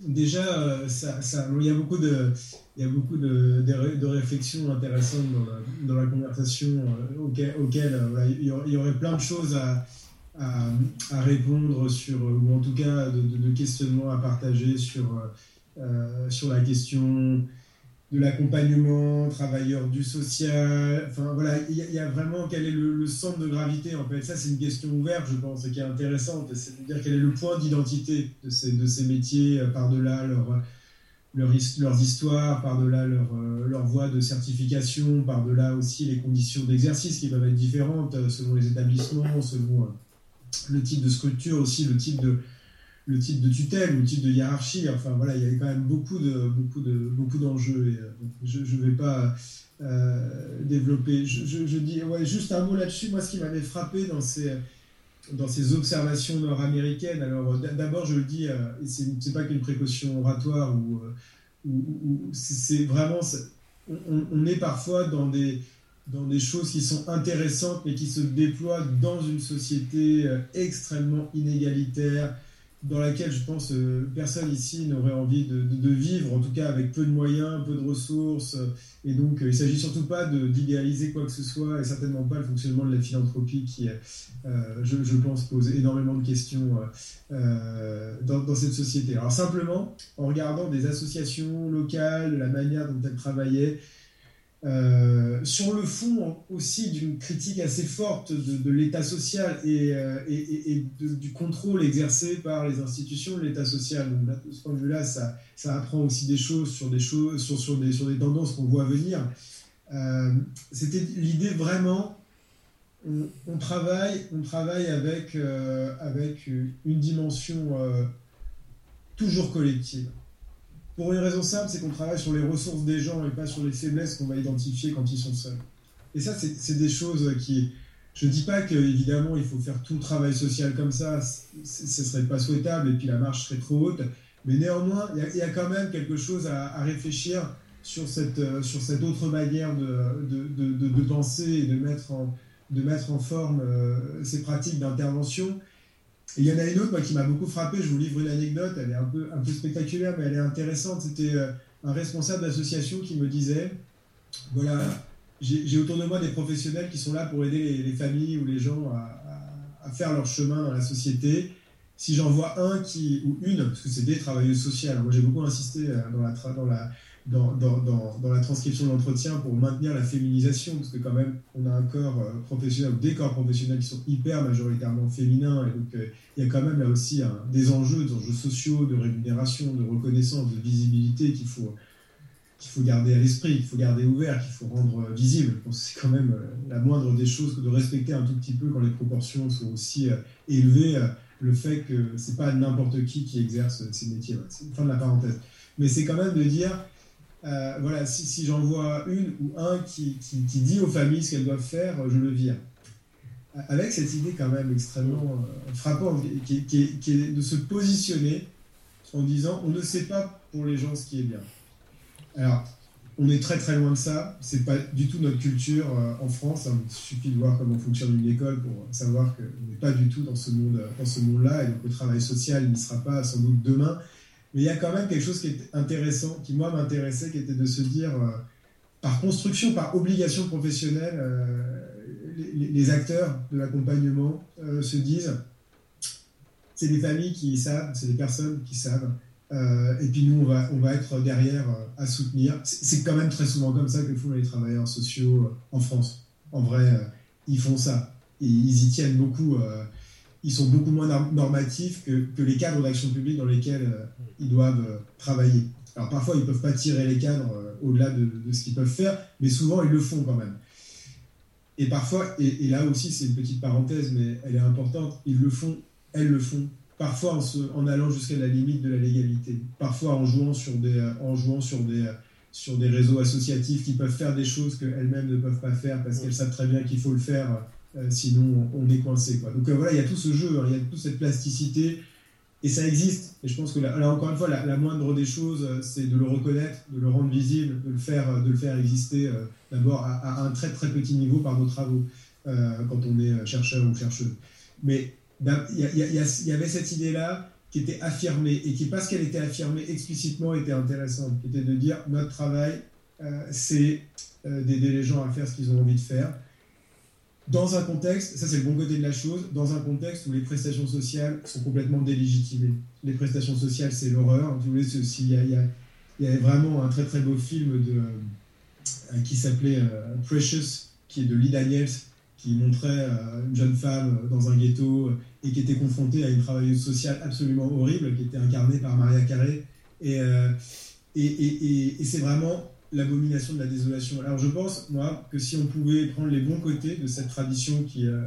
[SPEAKER 3] Déjà, euh, ça, ça, il y a beaucoup de, y a beaucoup de, de, réflexions intéressantes dans la, dans la conversation euh, auxquelles, euh, il, y aurait, plein de choses à, à, à, répondre sur, ou en tout cas de, de questionnements à partager sur, sur la question de l'accompagnement, travailleur du social. Enfin voilà, il y, a vraiment quel est le, centre de gravité en fait. Ça, c'est une question ouverte, je pense, et qui est intéressante. C'est de dire quel est le point d'identité de ces, de ces métiers euh, par-delà leur, leur, leurs histoires, par-delà leur, euh, leur voie de certification, par-delà aussi les conditions d'exercice qui peuvent être différentes euh, selon les établissements, selon le type de structure aussi, le type de le type de tutelle ou le type de hiérarchie. Enfin voilà, il y avait quand même beaucoup de beaucoup de beaucoup d'enjeux. Et, je ne vais pas développer. Je, dis ouais, juste un mot là-dessus. Moi, ce qui m'avait frappé dans ces dans ces observations nord-américaines, alors d'abord je le dis, et c'est pas qu'une précaution oratoire ou, c'est vraiment, on, est parfois dans des dans des choses qui sont intéressantes mais qui se déploient dans une société extrêmement inégalitaire, dans laquelle je pense euh, personne ici n'aurait envie de, vivre, en tout cas avec peu de moyens, peu de ressources. et donc, euh, il ne s'agit surtout pas d'idéaliser quoi que ce soit, et certainement pas le fonctionnement de la philanthropie qui, euh, je, pense, pose énormément de questions dans, dans, cette société. Alors simplement, en regardant des associations locales, la manière dont elles travaillaient, euh, sur le fond aussi d'une critique assez forte de, l'État social et, euh, du contrôle exercé par les institutions de l'État social. Donc, de ce point de vue-là, ça, ça, apprend aussi des choses sur des, choses, sur, des, tendances qu'on voit venir. Euh, c'était l'idée vraiment, on, travaille, on travaille avec, avec une dimension toujours collective. Pour une raison simple, c'est qu'on travaille sur les ressources des gens et pas sur les faiblesses qu'on va identifier quand ils sont seuls. Et ça, c'est des choses qui... Je ne dis pas qu'évidemment, il faut faire tout le travail social comme ça, ce ne serait pas souhaitable et puis la marche serait trop haute. Mais néanmoins, il y, a quand même quelque chose à, réfléchir sur cette, euh, sur cette autre manière de, de, de, de penser et de mettre en, de mettre en forme euh, ces pratiques d'intervention il y en a une autre qui m'a beaucoup frappé, je vous livre une anecdote, elle est un peu, un peu spectaculaire, mais elle est intéressante. C'était euh, un responsable d'association qui me disait, voilà, j'ai autour de moi des professionnels qui sont là pour aider les, familles ou les gens à, faire leur chemin dans la société. Si j'en vois un qui, ou une, parce que c'est des travailleuses sociales, moi j'ai beaucoup insisté euh, dans la, dans la, dans, dans, dans, la transcription de l'entretien pour maintenir la féminisation, parce que quand même, on a un corps euh, professionnel, ou des corps professionnels qui sont hyper majoritairement féminins, et donc euh, il y a quand même là aussi des enjeux, des enjeux sociaux, de rémunération, de reconnaissance, de visibilité qu'il faut, qu'il faut garder à l'esprit, qu'il faut garder ouvert, qu'il faut rendre euh, visible. C'est quand même la moindre des choses que de respecter un tout petit peu quand les proportions sont aussi élevées, le fait que c'est pas n'importe qui qui exerce ces métiers. Fin de la parenthèse. Mais c'est quand même de dire euh, voilà, si, j'en vois une ou un qui, dit aux familles ce qu'elles doivent faire, je le vire. Avec cette idée quand même extrêmement euh, frappante, qui, est de se positionner en disant on ne sait pas pour les gens ce qui est bien. Alors, on est très très loin de ça, c'est pas du tout notre culture euh, en France, hein. il suffit de voir comment fonctionne une école pour savoir qu'on n'est pas du tout dans ce monde dans ce monde-là, et donc le travail social n'y sera pas sans doute demain. Mais il y a quand même quelque chose qui est intéressant, qui moi m'intéressait, qui était de se dire, euh, par construction, par obligation professionnelle, euh, les, acteurs de l'accompagnement euh, se disent, c'est des familles qui savent, c'est des personnes qui savent, et puis nous, on va, être derrière à soutenir. C'est quand même très souvent comme ça que font les travailleurs sociaux en France. En vrai, ils font ça. Ils y tiennent beaucoup ils sont beaucoup moins normatifs que, que les cadres d'action publique dans lesquels euh, ils doivent euh, travailler. Alors parfois, ils ne peuvent pas tirer les cadres euh, au-delà de, de, ce qu'ils peuvent faire, mais souvent, ils le font quand même. Et parfois, et, là aussi, c'est une petite parenthèse, mais elle est importante, ils le font, elles le font, parfois en, se, en allant jusqu'à la limite de la légalité, parfois en jouant sur des, en jouant sur des, sur des réseaux associatifs qui peuvent faire des choses qu'elles-mêmes ne peuvent pas faire parce qu'elles savent très bien qu'il faut le faire sinon on est coincé. Quoi. Donc euh, voilà, il y a tout ce jeu, hein, il y a toute cette plasticité, et ça existe. Et je pense que là, encore une fois, la, moindre des choses, euh, c'est de le reconnaître, de le rendre visible, de le faire, de le faire exister d'abord à, un très très petit niveau par nos travaux, quand on est chercheur ou chercheuse. Mais il y, avait cette idée-là qui était affirmée, et qui, parce qu'elle était affirmée explicitement, était intéressante, qui était de dire notre travail, c'est d'aider les gens à faire ce qu'ils ont envie de faire dans un contexte, ça c'est le bon côté de la chose, dans un contexte où les prestations sociales sont complètement délégitimées. Les prestations sociales, c'est l'horreur. Voulez, il y, il y, a, vraiment un très très beau film euh, qui s'appelait euh, Precious, qui est de Lee Daniels, qui montrait euh, une jeune femme dans un ghetto et qui était confrontée à une travailleuse sociale absolument horrible, qui était incarnée par Maria et, et c'est vraiment l'abomination de la désolation. Alors je pense, moi, que si on pouvait prendre les bons côtés de cette tradition qui, euh,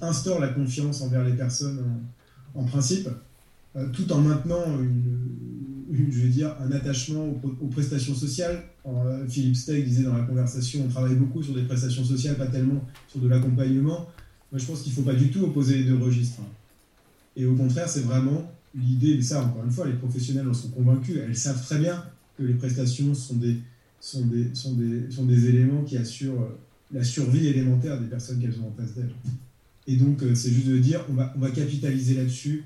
[SPEAKER 3] instaure la confiance envers les personnes en, principe, tout en maintenant je veux dire, un attachement aux, prestations sociales. Philippe Steg disait dans la conversation, on travaille beaucoup sur des prestations sociales, pas tellement sur de l'accompagnement. Moi, je pense qu'il ne faut pas du tout opposer les deux registres. Et au contraire, c'est vraiment l'idée, mais ça, encore une fois, les professionnels en sont convaincus, elles savent très bien que les prestations sont des, sont des, sont des, sont des éléments qui assurent euh, la survie élémentaire des personnes qu'elles ont en face d'elles. Et donc, euh, c'est juste de dire, on va, on va capitaliser là-dessus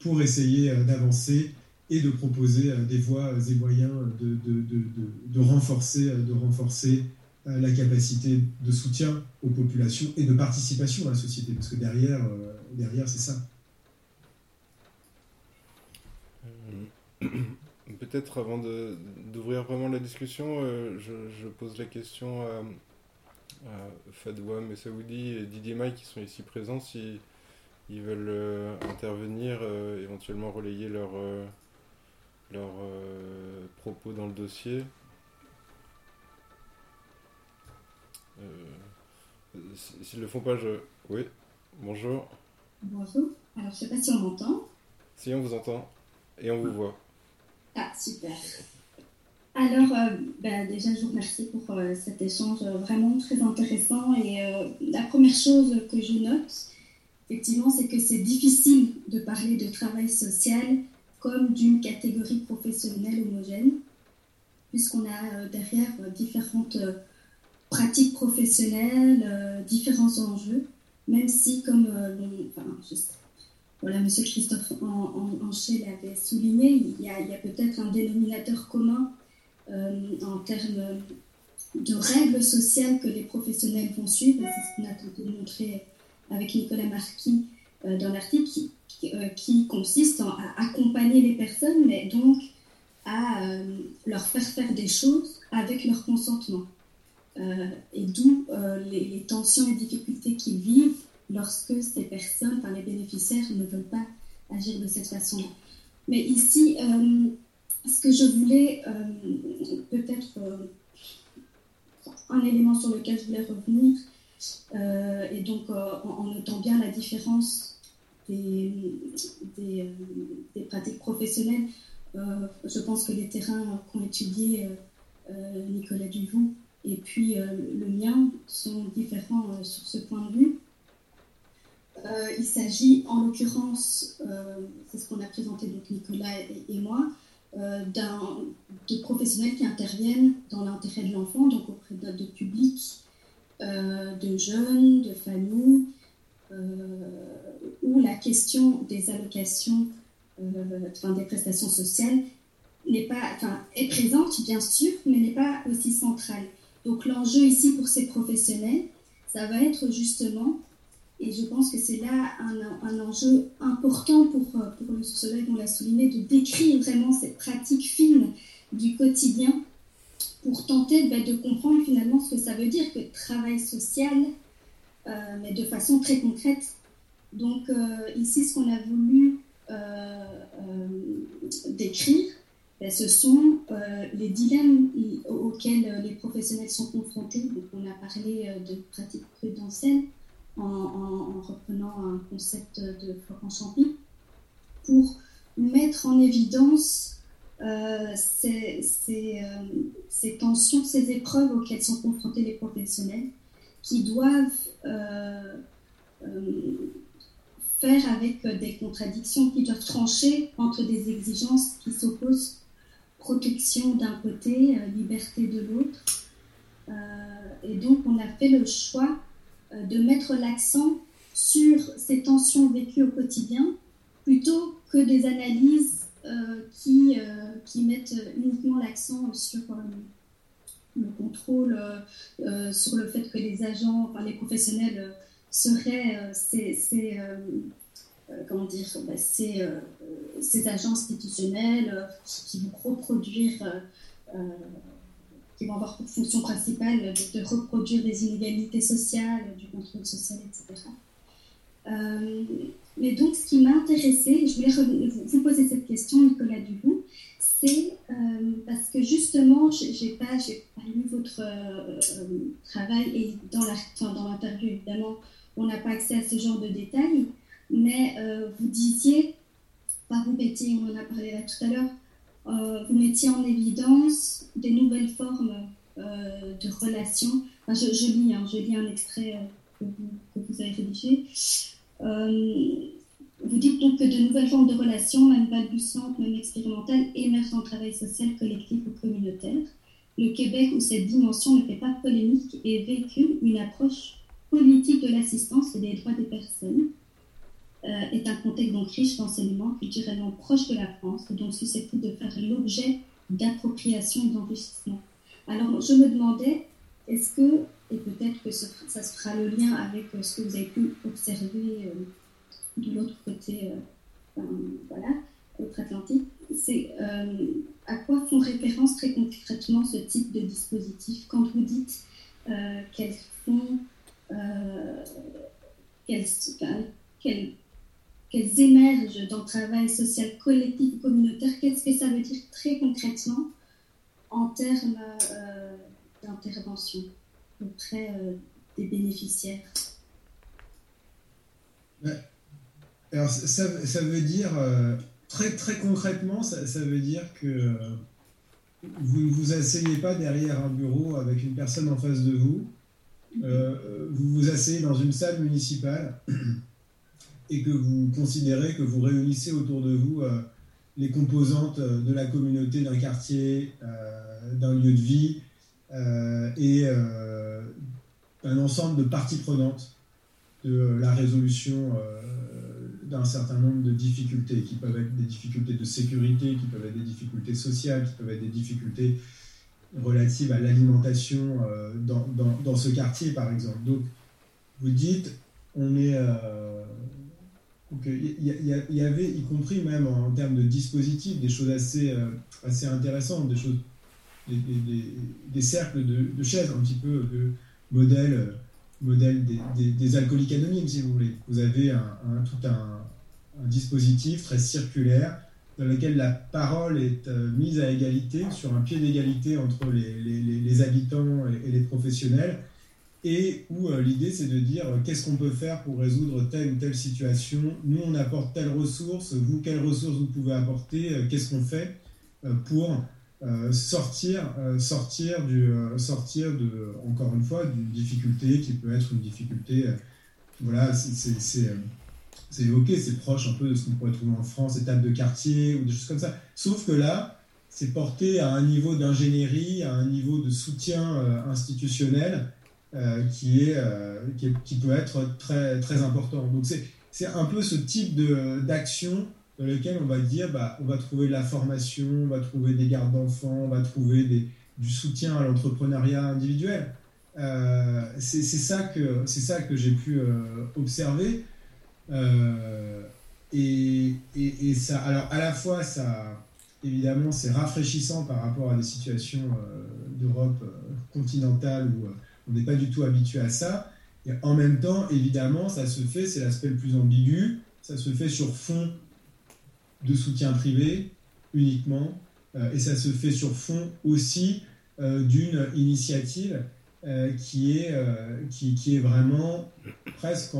[SPEAKER 3] pour essayer euh, d'avancer et de proposer des voies et moyens de, de, de, de renforcer, de renforcer la capacité de soutien aux populations et de participation à la société. Parce que derrière, derrière c'est ça.
[SPEAKER 2] Peut-être avant d'ouvrir vraiment la discussion, euh, je, pose la question à, à Fadouam et Saoudi et Didier Maï qui sont ici présents si ils veulent euh, intervenir, euh, éventuellement relayer leurs leur, propos dans le dossier. S'ils ne le font pas, je... Oui, bonjour.
[SPEAKER 7] Bonjour. Alors, je ne sais pas si on m'entend.
[SPEAKER 2] Si, on vous entend et on vous voit.
[SPEAKER 7] Ah, super. Alors, euh, bah, déjà, je vous remercie pour euh, cet échange vraiment très intéressant. Et euh, la première chose que je note, effectivement, c'est que c'est difficile de parler de travail social comme d'une catégorie professionnelle homogène, puisqu'on a derrière différentes pratiques professionnelles, différents enjeux, même si, comme enfin, je sais, voilà, Monsieur Christophe Anchet l'avait souligné, il y a, peut-être un dénominateur commun euh, en termes de règles sociales que les professionnels vont suivre. C'est ce qu'on a tenté de montrer avec Nicolas Marquis euh, dans l'article, qui, euh, consiste à accompagner les personnes, mais donc à leur faire faire des choses avec leur consentement. et d'où les, tensions et difficultés qu'ils vivent lorsque ces personnes, enfin les bénéficiaires, ne veulent pas agir de cette façon-là. Mais ici, euh, ce que je voulais, euh, peut-être euh, un élément sur lequel je voulais revenir, et donc en, notant bien la différence des, des, pratiques professionnelles, je pense que les terrains qu'ont étudié Nicolas Duvon et puis le mien sont différents sur ce point de vue. Euh, il s'agit en l'occurrence, euh, c'est ce qu'on a présenté donc Nicolas et, moi, euh, de professionnels qui interviennent dans l'intérêt de l'enfant, donc auprès de, de publics, de jeunes, de familles, où la question des allocations, enfin, des prestations sociales n'est pas, enfin, est présente bien sûr, mais n'est pas aussi centrale. Donc l'enjeu ici pour ces professionnels, ça va être justement et je pense que c'est là un, enjeu important pour, euh, pour le sociologue, on l'a souligné, de décrire vraiment cette pratique fine du quotidien pour tenter bah, de comprendre finalement ce que ça veut dire que travail social, euh, mais de façon très concrète. Donc euh, ici, ce qu'on a voulu décrire, bah, ce sont les dilemmes auxquels les professionnels sont confrontés. Donc on a parlé de pratiques prudentielles en, reprenant un concept de Florent Champy, pour mettre en évidence euh, ces, euh, ces, tensions, ces épreuves auxquelles sont confrontés les professionnels, qui doivent euh, faire avec des contradictions, qui doivent trancher entre des exigences qui s'opposent, protection d'un côté, liberté de l'autre. et donc on a fait le choix de mettre l'accent sur ces tensions vécues au quotidien plutôt que des analyses euh, qui, euh, qui mettent uniquement l'accent sur le contrôle, sur le fait que les agents, enfin les professionnels seraient ces, comment dire, bah, ces, ces, agents institutionnels qui, vont reproduire qui vont avoir pour fonction principale de, reproduire des inégalités sociales, du contrôle social, etc. Euh, mais donc, ce qui m'a intéressé, je voulais vous poser cette question, Nicolas Dubout, c'est euh, parce que justement, j'ai pas, pas lu votre euh, travail et dans l'interview, évidemment, on n'a pas accès à ce genre de détails, mais vous disiez par vous, Betty, on en a parlé là tout à l'heure, vous mettiez en évidence des nouvelles formes de relations. Hein, je lis un extrait que vous, que, vous, avez rédigé. vous dites donc que de nouvelles formes de relations, même balbutiantes, même expérimentales, émergent dans le travail social collectif ou communautaire le Québec, où cette dimension ne fait pas polémique et véhicule une approche politique de l'assistance et des droits des personnes, euh, est un contexte donc riche d'enseignements culturellement proche de la France donc susceptible de faire l'objet d'appropriation et d'enrichissement. Alors, je me demandais, est-ce que, et peut-être que ça se fera le lien avec euh, ce que vous avez pu observer euh, de l'autre côté, voilà, outre-Atlantique, c'est à quoi font référence très concrètement ce type de dispositif Quand vous dites euh, qu'elles font, euh, qu'elles, émergent dans le travail social collectif communautaire, qu'est-ce que ça veut dire très concrètement en termes euh, d'intervention auprès des bénéficiaires?
[SPEAKER 3] Alors ça, ça veut dire Très, très concrètement, ça, veut dire que euh, vous ne vous asseyez pas derrière un bureau avec une personne en face de vous. Euh, vous vous asseyez dans une salle municipale et que vous considérez que vous réunissez autour de vous euh, les composantes de la communauté, d'un quartier, d'un lieu de vie et un ensemble de parties prenantes de la résolution d'un certain nombre de difficultés, qui peuvent être des difficultés de sécurité, qui peuvent être des difficultés sociales, qui peuvent être des difficultés relatives à l'alimentation euh, dans, ce quartier, par exemple. Donc, vous dites, on est... Euh, il y, y, avait, y compris même en, termes de dispositifs, des choses assez, euh, assez intéressantes, des choses, des, cercles de, chaises, un petit peu de modèles modèle des, alcooliques anonymes, si vous voulez. Vous avez tout un, dispositif très circulaire dans lequel la parole est euh, mise à égalité, sur un pied d'égalité entre les, habitants et, les professionnels, et où euh, l'idée c'est de dire euh, qu'est-ce qu'on peut faire pour résoudre telle ou telle situation, nous on apporte telle ressource, vous quelles ressources vous pouvez apporter, qu'est-ce qu'on fait pour euh, sortir, euh, sortir, du, euh, sortir de, encore une fois, d'une difficulté qui peut être une difficulté. voilà, c'est évoqué, c'est proche un peu de ce qu'on pourrait trouver en France, étapes de quartier ou des choses comme ça. Sauf que là, c'est porté à un niveau d'ingénierie, à un niveau de soutien institutionnel qui, est, qui, peut être très, très important. Donc c'est un peu ce type d'action dans lequel on va dire bah, on va trouver de la formation, on va trouver des gardes d'enfants, on va trouver du soutien à l'entrepreneuriat individuel. Euh, c'est ça que, ça que j'ai pu euh, observer. Euh, et, et, et, ça, alors à la fois, ça, évidemment, c'est rafraîchissant par rapport à des situations d'Europe continentale où on n'est pas du tout habitué à ça. Et en même temps, évidemment, ça se fait, c'est l'aspect le plus ambigu, ça se fait sur fond de soutien privé uniquement, euh, et ça se fait sur fond aussi euh, d'une initiative euh, qui, est, qui, est vraiment presque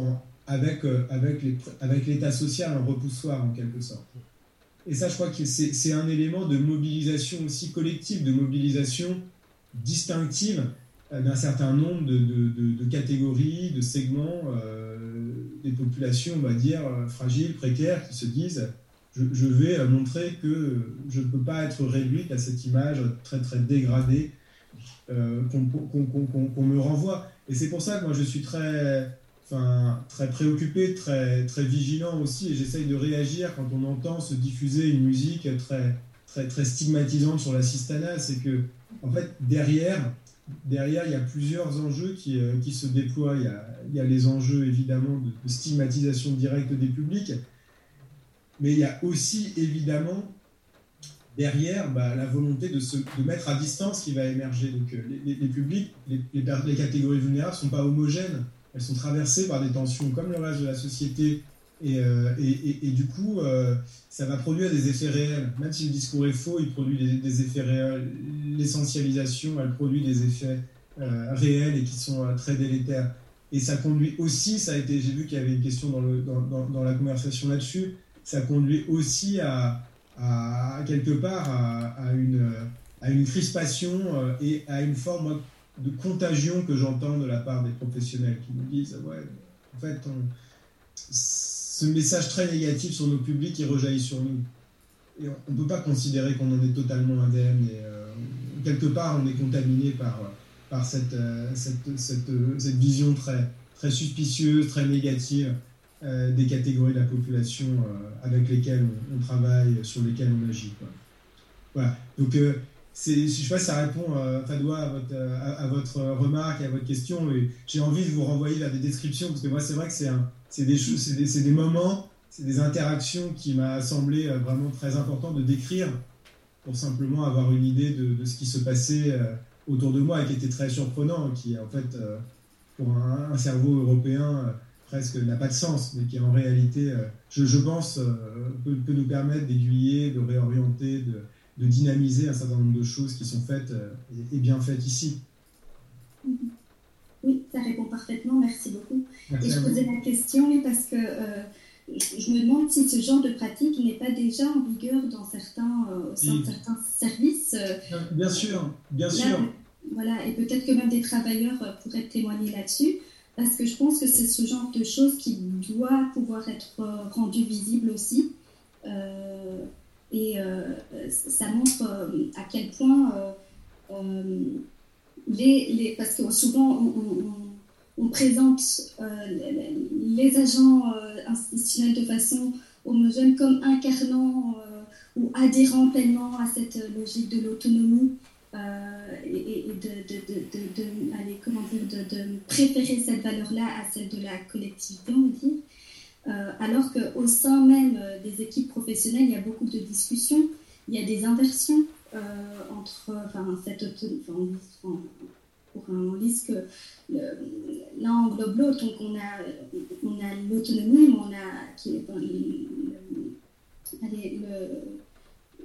[SPEAKER 3] avec, avec, avec l'État social en repoussoir en quelque sorte. Et ça, je crois que c'est, un élément de mobilisation aussi collective, de mobilisation distinctive d'un certain nombre de, catégories, de segments des populations, on va dire, fragiles, précaires, qui se disent je, vais montrer que je ne peux pas être réduite à cette image très très dégradée euh, qu'on me renvoie. Et c'est pour ça que moi je suis très, enfin, très préoccupé, très, très vigilant aussi, et j'essaye de réagir quand on entend se diffuser une musique très, très, très stigmatisante sur la cistana. C'est que, en fait, derrière, derrière, il y a plusieurs enjeux qui, euh, qui se déploient. Il y, a, les enjeux évidemment de, de stigmatisation directe des publics, mais il y a aussi évidemment derrière bah, la volonté de se de mettre à distance qui va émerger. Donc euh, les, les, publics, les, les, catégories vulnérables ne sont pas homogènes, elles sont traversées par des tensions comme le reste de la société. Et, euh, et, du coup, euh, ça va produire des effets réels. Même si le discours est faux, il produit des, effets réels. L'essentialisation, elle produit des effets réels et qui sont très délétères. Et ça conduit aussi, ça a été, j'ai vu qu'il y avait une question dans, la conversation là-dessus, ça conduit aussi à, quelque part à, une, crispation et à une forme de contagion que j'entends de la part des professionnels qui nous disent ouais, en fait, ce message très négatif sur nos publics, il rejaillit sur nous. On ne peut pas considérer qu'on en est totalement indemne. Et, quelque part, on est contaminé par, par cette, cette, vision très, suspicieuse, très négative euh, des catégories de la population euh, avec lesquelles on, travaille, sur lesquelles on agit. Voilà. Donc, euh, je ne sais pas si ça répond, Fadoua, à votre, à, votre remarque et à votre question. J'ai envie de vous renvoyer vers des descriptions, parce que moi, c'est vrai que c'est des, des, des, moments, c'est des interactions qui m'a semblé vraiment très important de décrire pour simplement avoir une idée de, ce qui se passait autour de moi et qui était très surprenant, qui en fait pour un, cerveau européen euh, presque n'a pas de sens, mais qui en réalité, euh, je, pense, euh, peut, nous permettre d'aiguiller, de réorienter, de, dynamiser un certain nombre de choses qui sont faites et, bien faites ici.
[SPEAKER 7] Oui, ça répond parfaitement, merci beaucoup. et je posais la question parce que je me demande si ce genre de pratique n'est pas déjà en vigueur dans certains, certains services.
[SPEAKER 3] Bien sûr, bien sûr.
[SPEAKER 7] Voilà, et peut-être que même des travailleurs euh, pourraient témoigner là-dessus, parce que je pense que c'est ce genre de choses qui doit pouvoir être euh, rendu visible aussi. Euh, et ça montre à quel point les, les, parce que souvent on, présente les agents institutionnels de façon homogène comme incarnant ou adhérant pleinement à cette logique de l'autonomie euh, et, de, de, de, de comment dire, préférer cette valeur-là à celle de la collectivité, on va dire. Euh, alors qu'au sein même euh, des équipes professionnelles, il y a beaucoup de discussions, il y a des inversions entre enfin, cette autonomie. Enfin, pour un liste que l'un englobe l'autre. Donc on a, on a l'autonomie, mais on a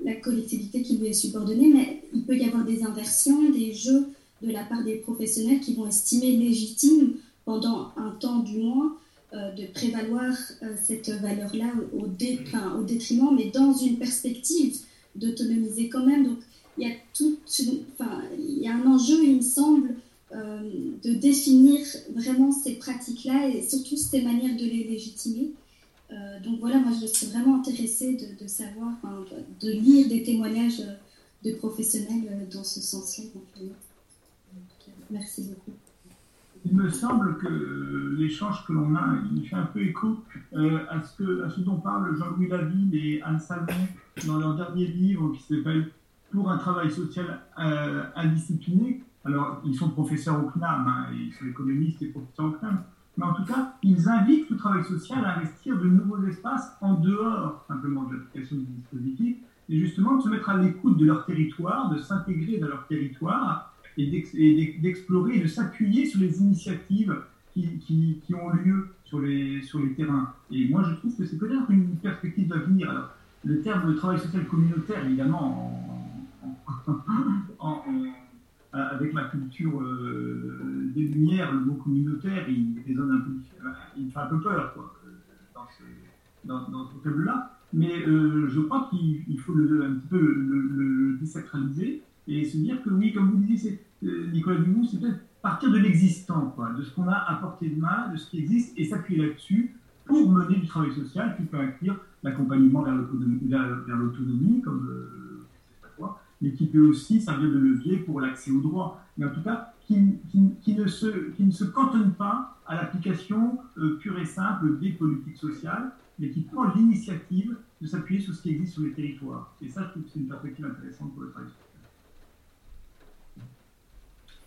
[SPEAKER 7] la collectivité qui lui est subordonnée, mais il peut y avoir des inversions, des jeux de la part des professionnels qui vont estimer légitime, pendant un temps du moins, euh, de prévaloir euh, cette valeur-là au, au, détriment, mais dans une perspective d'autonomiser quand même. Donc il y a tout, enfin, il y a un enjeu, il me semble, euh, de définir vraiment ces pratiques-là et surtout ces manières de les légitimer. Euh, donc voilà, moi je suis vraiment intéressée de, savoir, de, lire des témoignages de professionnels euh, dans ce sens-là. Merci beaucoup.
[SPEAKER 6] Il me semble que l'échange que l'on a, il fait un peu écho euh, à, ce que, à ce dont parlent Jean-Louis Laville et Anne Salmon dans leur dernier livre qui s'appelle Pour un travail social indiscipliné. Alors, ils sont professeurs au CNAM, hein, ils sont économistes et professeurs au CNAM, mais en tout cas, ils invitent le travail social à investir de nouveaux espaces en dehors simplement de l'application du dispositif, et justement de se mettre à l'écoute de leur territoire, de s'intégrer dans leur territoire, et d'explorer et de s'appuyer sur les initiatives qui, ont lieu sur les, terrains. Et moi, je trouve que c'est peut-être une perspective d'avenir. Alors, le terme de travail social communautaire, évidemment, en avec ma culture euh, des Lumières, le mot communautaire, il résonne un peu, il fait un peu peur quoi, dans ce, vocabulaire-là. Mais euh, je crois qu'il faut le, un petit peu le, désacraliser et se dire que oui, comme vous disiez, euh, Nicolas Dumont, c'est peut-être partir de l'existant, de ce qu'on a à portée de main, de ce qui existe, et s'appuyer là-dessus pour mener du travail social qui peut inclure l'accompagnement vers l'autonomie, comme mais qui peut aussi servir de levier pour l'accès au droit. Mais en tout cas, qui, ne, se, qui cantonne pas à l'application euh, pure et simple des politiques sociales, mais qui prend l'initiative de s'appuyer sur ce qui existe sur les territoires. Et ça, je trouve que c'est une perspective intéressante pour le travail
[SPEAKER 3] social.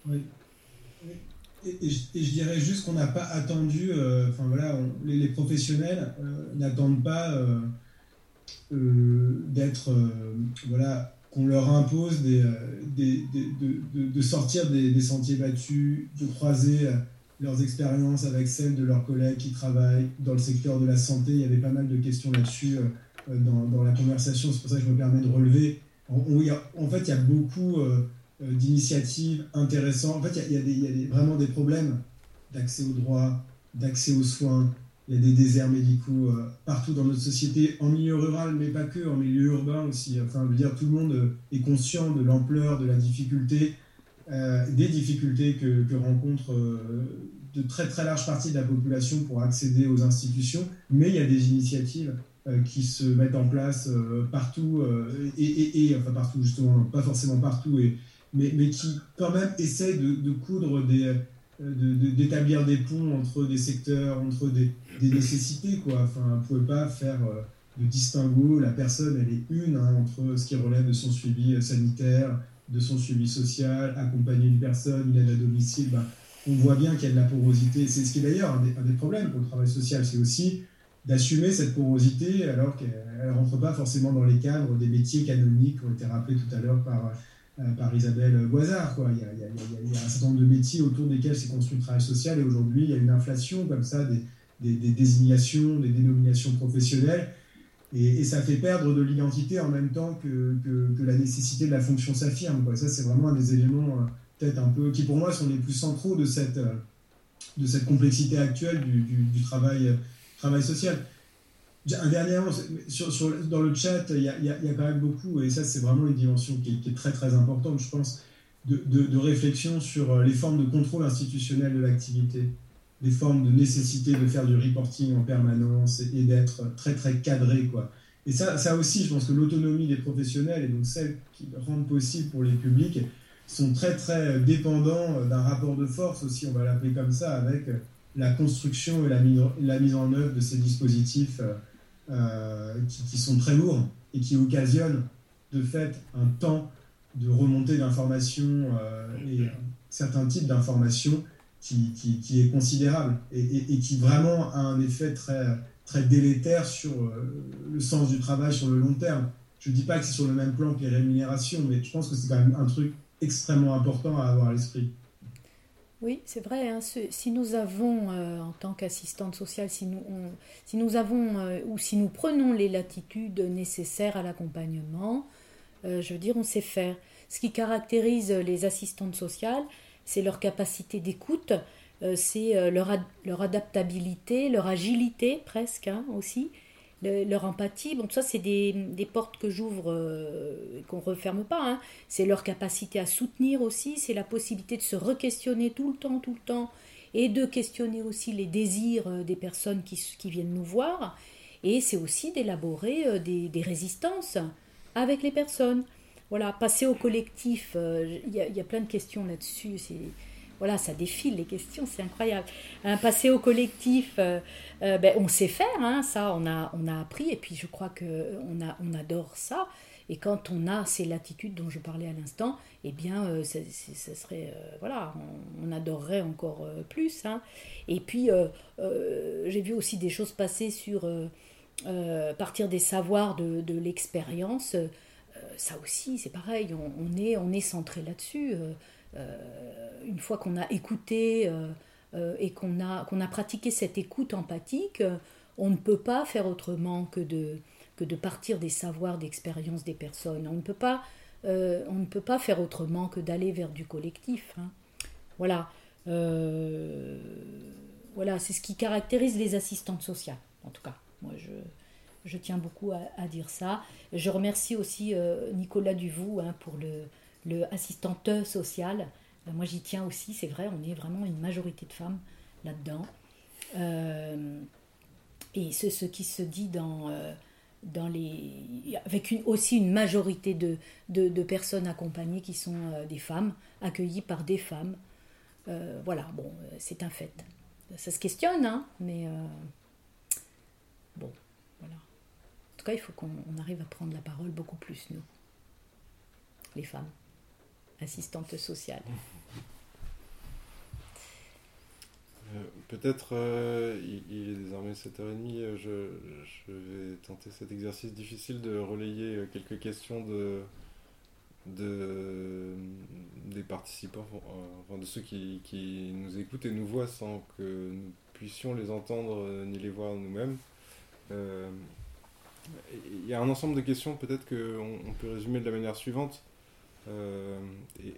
[SPEAKER 3] Oui. Et, je, dirais juste qu'on n'a pas attendu, euh, voilà, les, professionnels euh, n'attendent pas d'être, voilà, qu'on leur impose euh, de, sortir des, sentiers battus, de croiser euh, leurs expériences avec celles de leurs collègues qui travaillent dans le secteur de la santé. Il y avait pas mal de questions là-dessus euh, dans, la conversation, c'est pour ça que je me permets de relever. En fait, il y a beaucoup d'initiatives intéressantes. En fait, il y a, vraiment des problèmes d'accès aux droits, d'accès aux soins. il y a des déserts médicaux partout dans notre société, en milieu rural, mais pas que, en milieu urbain aussi. Enfin, je veux dire, tout le monde est conscient de l'ampleur, de la difficulté, des difficultés que, que rencontrent de très très larges parties de la population pour accéder aux institutions, mais il y a des initiatives euh, qui se mettent en place euh, partout, euh, et, enfin partout justement, pas forcément partout, et, mais, qui quand même essaient de, coudre des d'établir des ponts entre des secteurs, entre des, nécessités. Quoi. Enfin, on ne pouvait pas faire de distinguo. La personne, elle est une hein, entre ce qui relève de son suivi sanitaire, de son suivi social, accompagner une personne, il est à domicile. Ben, on voit bien qu'il y a de la porosité. C'est ce qui est d'ailleurs un, des problèmes pour le travail social, c'est aussi d'assumer cette porosité alors qu'elle ne rentre pas forcément dans les cadres des métiers canoniques qui ont été rappelés tout à l'heure par, euh, par Isabelle Boisard. Quoi. Il, y a, un certain nombre de métiers autour desquels s'est construit le travail social et aujourd'hui il y a une inflation comme ça des, désignations, des dénominations professionnelles et, ça fait perdre de l'identité en même temps que, que, la nécessité de la fonction s'affirme. Ça c'est vraiment un des éléments euh, peut-être un peu qui pour moi sont les plus centraux de cette, euh, de cette complexité actuelle du, du travail travail social. Un dernier mot, dans le chat, il y, a, quand même beaucoup, et ça c'est vraiment une dimension qui est, très très importante, je pense, de, réflexion sur euh, les formes de contrôle institutionnel de l'activité, les formes de nécessité de faire du reporting en permanence et, d'être très très cadré. Quoi. Et ça, ça aussi, je pense que l'autonomie des professionnels, et donc celle qui rendent possible pour les publics, sont très très dépendants d'un rapport de force aussi, on va l'appeler comme ça, avec la construction et la, la, mise en œuvre de ces dispositifs euh, euh, qui, sont très lourds et qui occasionnent de fait un temps de remontée d'informations euh, et certains types d'informations qui, qui, est considérable et, qui vraiment a un effet très, très délétère sur le sens du travail sur le long terme. Je ne dis pas que c'est sur le même plan que les rémunérations, mais je pense que c'est quand même un truc extrêmement important à avoir à l'esprit.
[SPEAKER 4] Oui, c'est vrai. Hein, si nous avons, euh, en tant qu'assistante sociale, si nous, si nous avons euh, ou si nous prenons les latitudes nécessaires à l'accompagnement, euh, je veux dire, on sait faire. Ce qui caractérise les assistantes sociales, c'est leur capacité d'écoute, c'est leur, leur, adaptabilité, leur agilité presque hein, aussi, leur empathie, bon, ça c'est des, des, portes que j'ouvre euh, qu'on referme pas. Hein. C'est leur capacité à soutenir aussi, c'est la possibilité de se re-questionner tout le temps, tout le temps, et de questionner aussi les désirs euh, des personnes qui, qui viennent nous voir. Et c'est aussi d'élaborer euh, des, des, résistances avec les personnes. Voilà, passer au collectif, il y, a plein de questions là-dessus. Voilà, ça défile les questions, c'est incroyable. Un passer au collectif, euh, euh, ben, on sait faire, hein, ça, on a, on a appris, et puis je crois qu'on on adore ça. Et quand on a ces latitudes dont je parlais à l'instant, eh bien, euh, ça, serait, voilà, on, adorerait encore plus. Hein. Et puis, j'ai vu aussi des choses passer sur partir des savoirs de, l'expérience. ça aussi, c'est pareil, on, est, on est centré là-dessus. Euh, une fois qu'on a écouté euh, euh, et qu'on a, qu'on a pratiqué cette écoute empathique, on ne peut pas faire autrement que de, que de partir des savoirs, d'expérience des personnes. On ne peut pas, on ne peut pas faire autrement que d'aller vers du collectif. Hein. Voilà. voilà, c'est ce qui caractérise les assistantes sociales, en tout cas. Moi, je, je tiens beaucoup à, dire ça. Je remercie aussi Nicolas Duvou hein, pour le, le assistante sociale. Euh, moi, j'y tiens aussi, c'est vrai, on est vraiment une majorité de femmes là-dedans. Euh, et c'est ce qui se dit dans, euh, dans les. avec une, aussi une majorité de, de, personnes accompagnées qui sont des femmes, accueillies par des femmes. voilà, bon, c'est un fait. Ça se questionne, hein, mais. bon, voilà. En tout cas, il faut qu'on arrive à prendre la parole beaucoup plus, nous, les femmes assistante sociale.
[SPEAKER 2] Euh, peut-être, euh, il, est désormais 7h30, euh, je, vais tenter cet exercice difficile de relayer quelques questions de, de des participants, de ceux qui, qui, nous écoutent et nous voient sans que nous puissions les entendre ni les voir nous-mêmes. Il y a un ensemble de questions, peut-être qu'on on peut résumer de la manière suivante. Euh,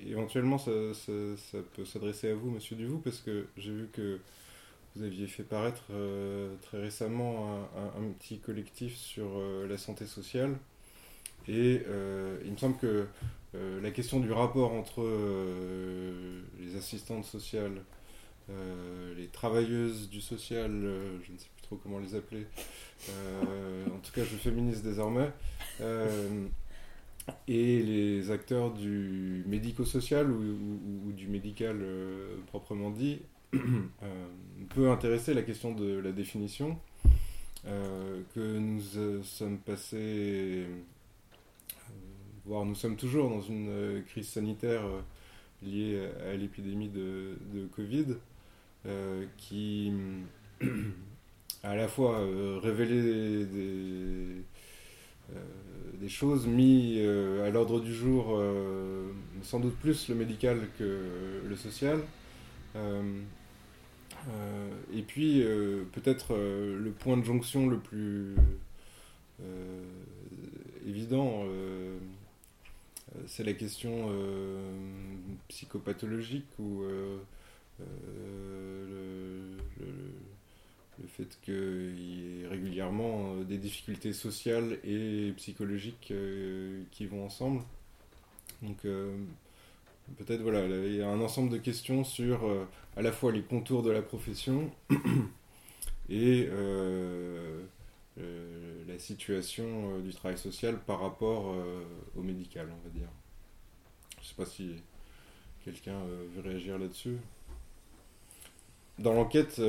[SPEAKER 2] éventuellement, ça, peut s'adresser à vous, monsieur Duvou, parce que j'ai vu que vous aviez fait paraître très récemment un, petit collectif sur la santé sociale. Et il me semble que la question du rapport entre les assistantes sociales, les travailleuses du social, je ne sais plus trop comment les appeler, en tout cas je féminise désormais, et les acteurs du médico-social ou, du médical euh, proprement dit euh, peut intéresser la question de la définition euh, que nous sommes passés, voire nous sommes toujours dans une crise sanitaire liée à l'épidémie de, de, Covid qui a à la fois révélé des euh, des choses mises euh, à l'ordre du jour, euh, sans doute plus le médical que le social. et puis peut-être le point de jonction le plus évident, c'est la question psychopathologique ou le, le fait qu'il y ait régulièrement euh, des difficultés sociales et psychologiques euh, qui vont ensemble. Donc euh, peut-être voilà, il y a un ensemble de questions sur à la fois les contours de la profession et la situation du travail social par rapport au médical, on va dire. Je ne sais pas si quelqu'un veut réagir là-dessus. Dans l'enquête,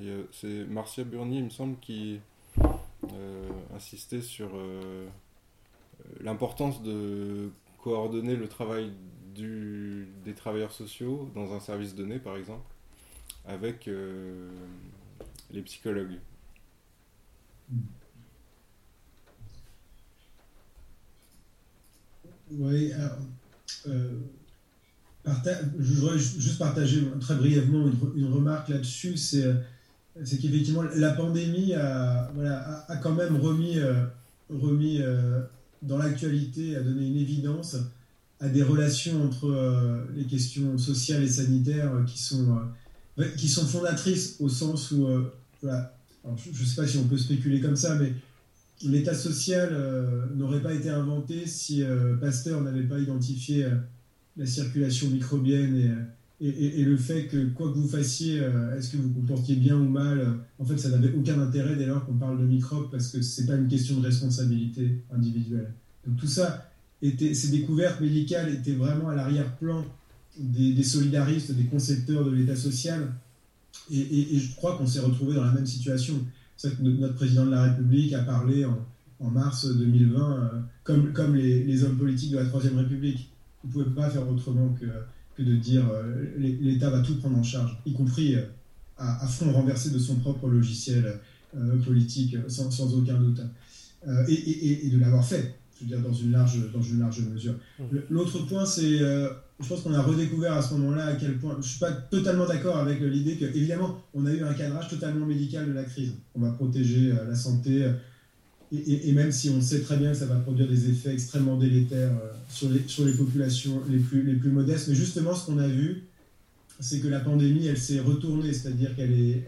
[SPEAKER 2] Euh, c'est Marcia Burny, il me semble, qui euh, insistait sur euh, l'importance de coordonner le travail des travailleurs sociaux dans un service donné, par exemple, avec les psychologues.
[SPEAKER 3] Oui, alors, je voudrais juste partager très brièvement une, remarque là-dessus. C'est qu'effectivement, la pandémie a, voilà, a, quand même remis, euh, remis euh, dans l'actualité, a donné une évidence à des relations entre euh, les questions sociales et sanitaires qui sont, qui sont fondatrices au sens où, je ne sais pas si on peut spéculer comme ça, mais l'état social n'aurait pas été inventé si Pasteur n'avait pas identifié la circulation microbienne et et, le fait que quoi que vous fassiez, euh, est-ce que vous vous comportiez bien ou mal, en fait, ça n'avait aucun intérêt dès lors qu'on parle de microbes parce que c'est pas une question de responsabilité individuelle. Donc tout ça, était, ces découvertes médicales étaient vraiment à l'arrière-plan des, solidaristes, des concepteurs de l'État social. Et, je crois qu'on s'est retrouvé dans la même situation. C'est que notre président de la République a parlé en, mars 2020 euh, comme, comme les, les, hommes politiques de la Troisième République. Vous ne pouvez pas faire autrement que de dire euh, l'État va tout prendre en charge, y compris euh, à, fond renversé de son propre logiciel euh, politique, sans, sans, aucun doute. Et, et, de l'avoir fait, je veux dire, dans une large, dans une large mesure. Mmh. L'autre point, c'est, je pense qu'on a redécouvert à ce moment-là à quel point, je ne suis pas totalement d'accord avec l'idée que, évidemment, on a eu un cadrage totalement médical de la crise. On va protéger la santé, et, même si on sait très bien que ça va produire des effets extrêmement délétères euh, sur les, sur les populations les plus, les plus modestes, mais justement ce qu'on a vu, c'est que la pandémie, elle s'est retournée, c'est-à-dire qu'elle est,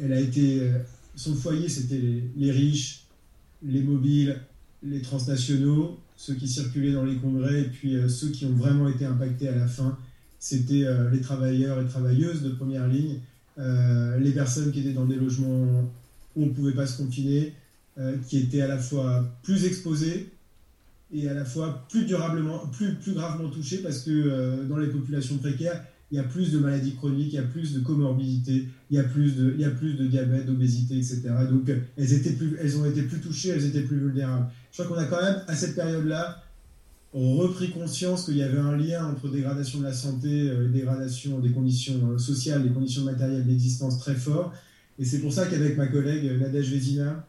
[SPEAKER 3] elle, a été, euh, son foyer, c'était les, riches, les mobiles, les transnationaux, ceux qui circulaient dans les congrès, et puis euh, ceux qui ont vraiment été impactés à la fin, c'était les travailleurs et travailleuses de première ligne, les personnes qui étaient dans des logements où on ne pouvait pas se confiner, euh, qui étaient à la fois plus exposés et à la fois plus durablement, plus, plus gravement touchés parce que euh, dans les populations précaires, il y a plus de maladies chroniques, il y a plus de comorbidités, il y a plus de, il y a plus de diabète, d'obésité, etc. Donc elles, étaient plus, elles ont été plus touchées, elles étaient plus vulnérables. Je crois qu'on a quand même, à cette période-là, repris conscience qu'il y avait un lien entre dégradation de la santé euh, dégradation des conditions sociales, des conditions matérielles d'existence très fort. Et c'est pour ça qu'avec ma collègue Nadège Vézina,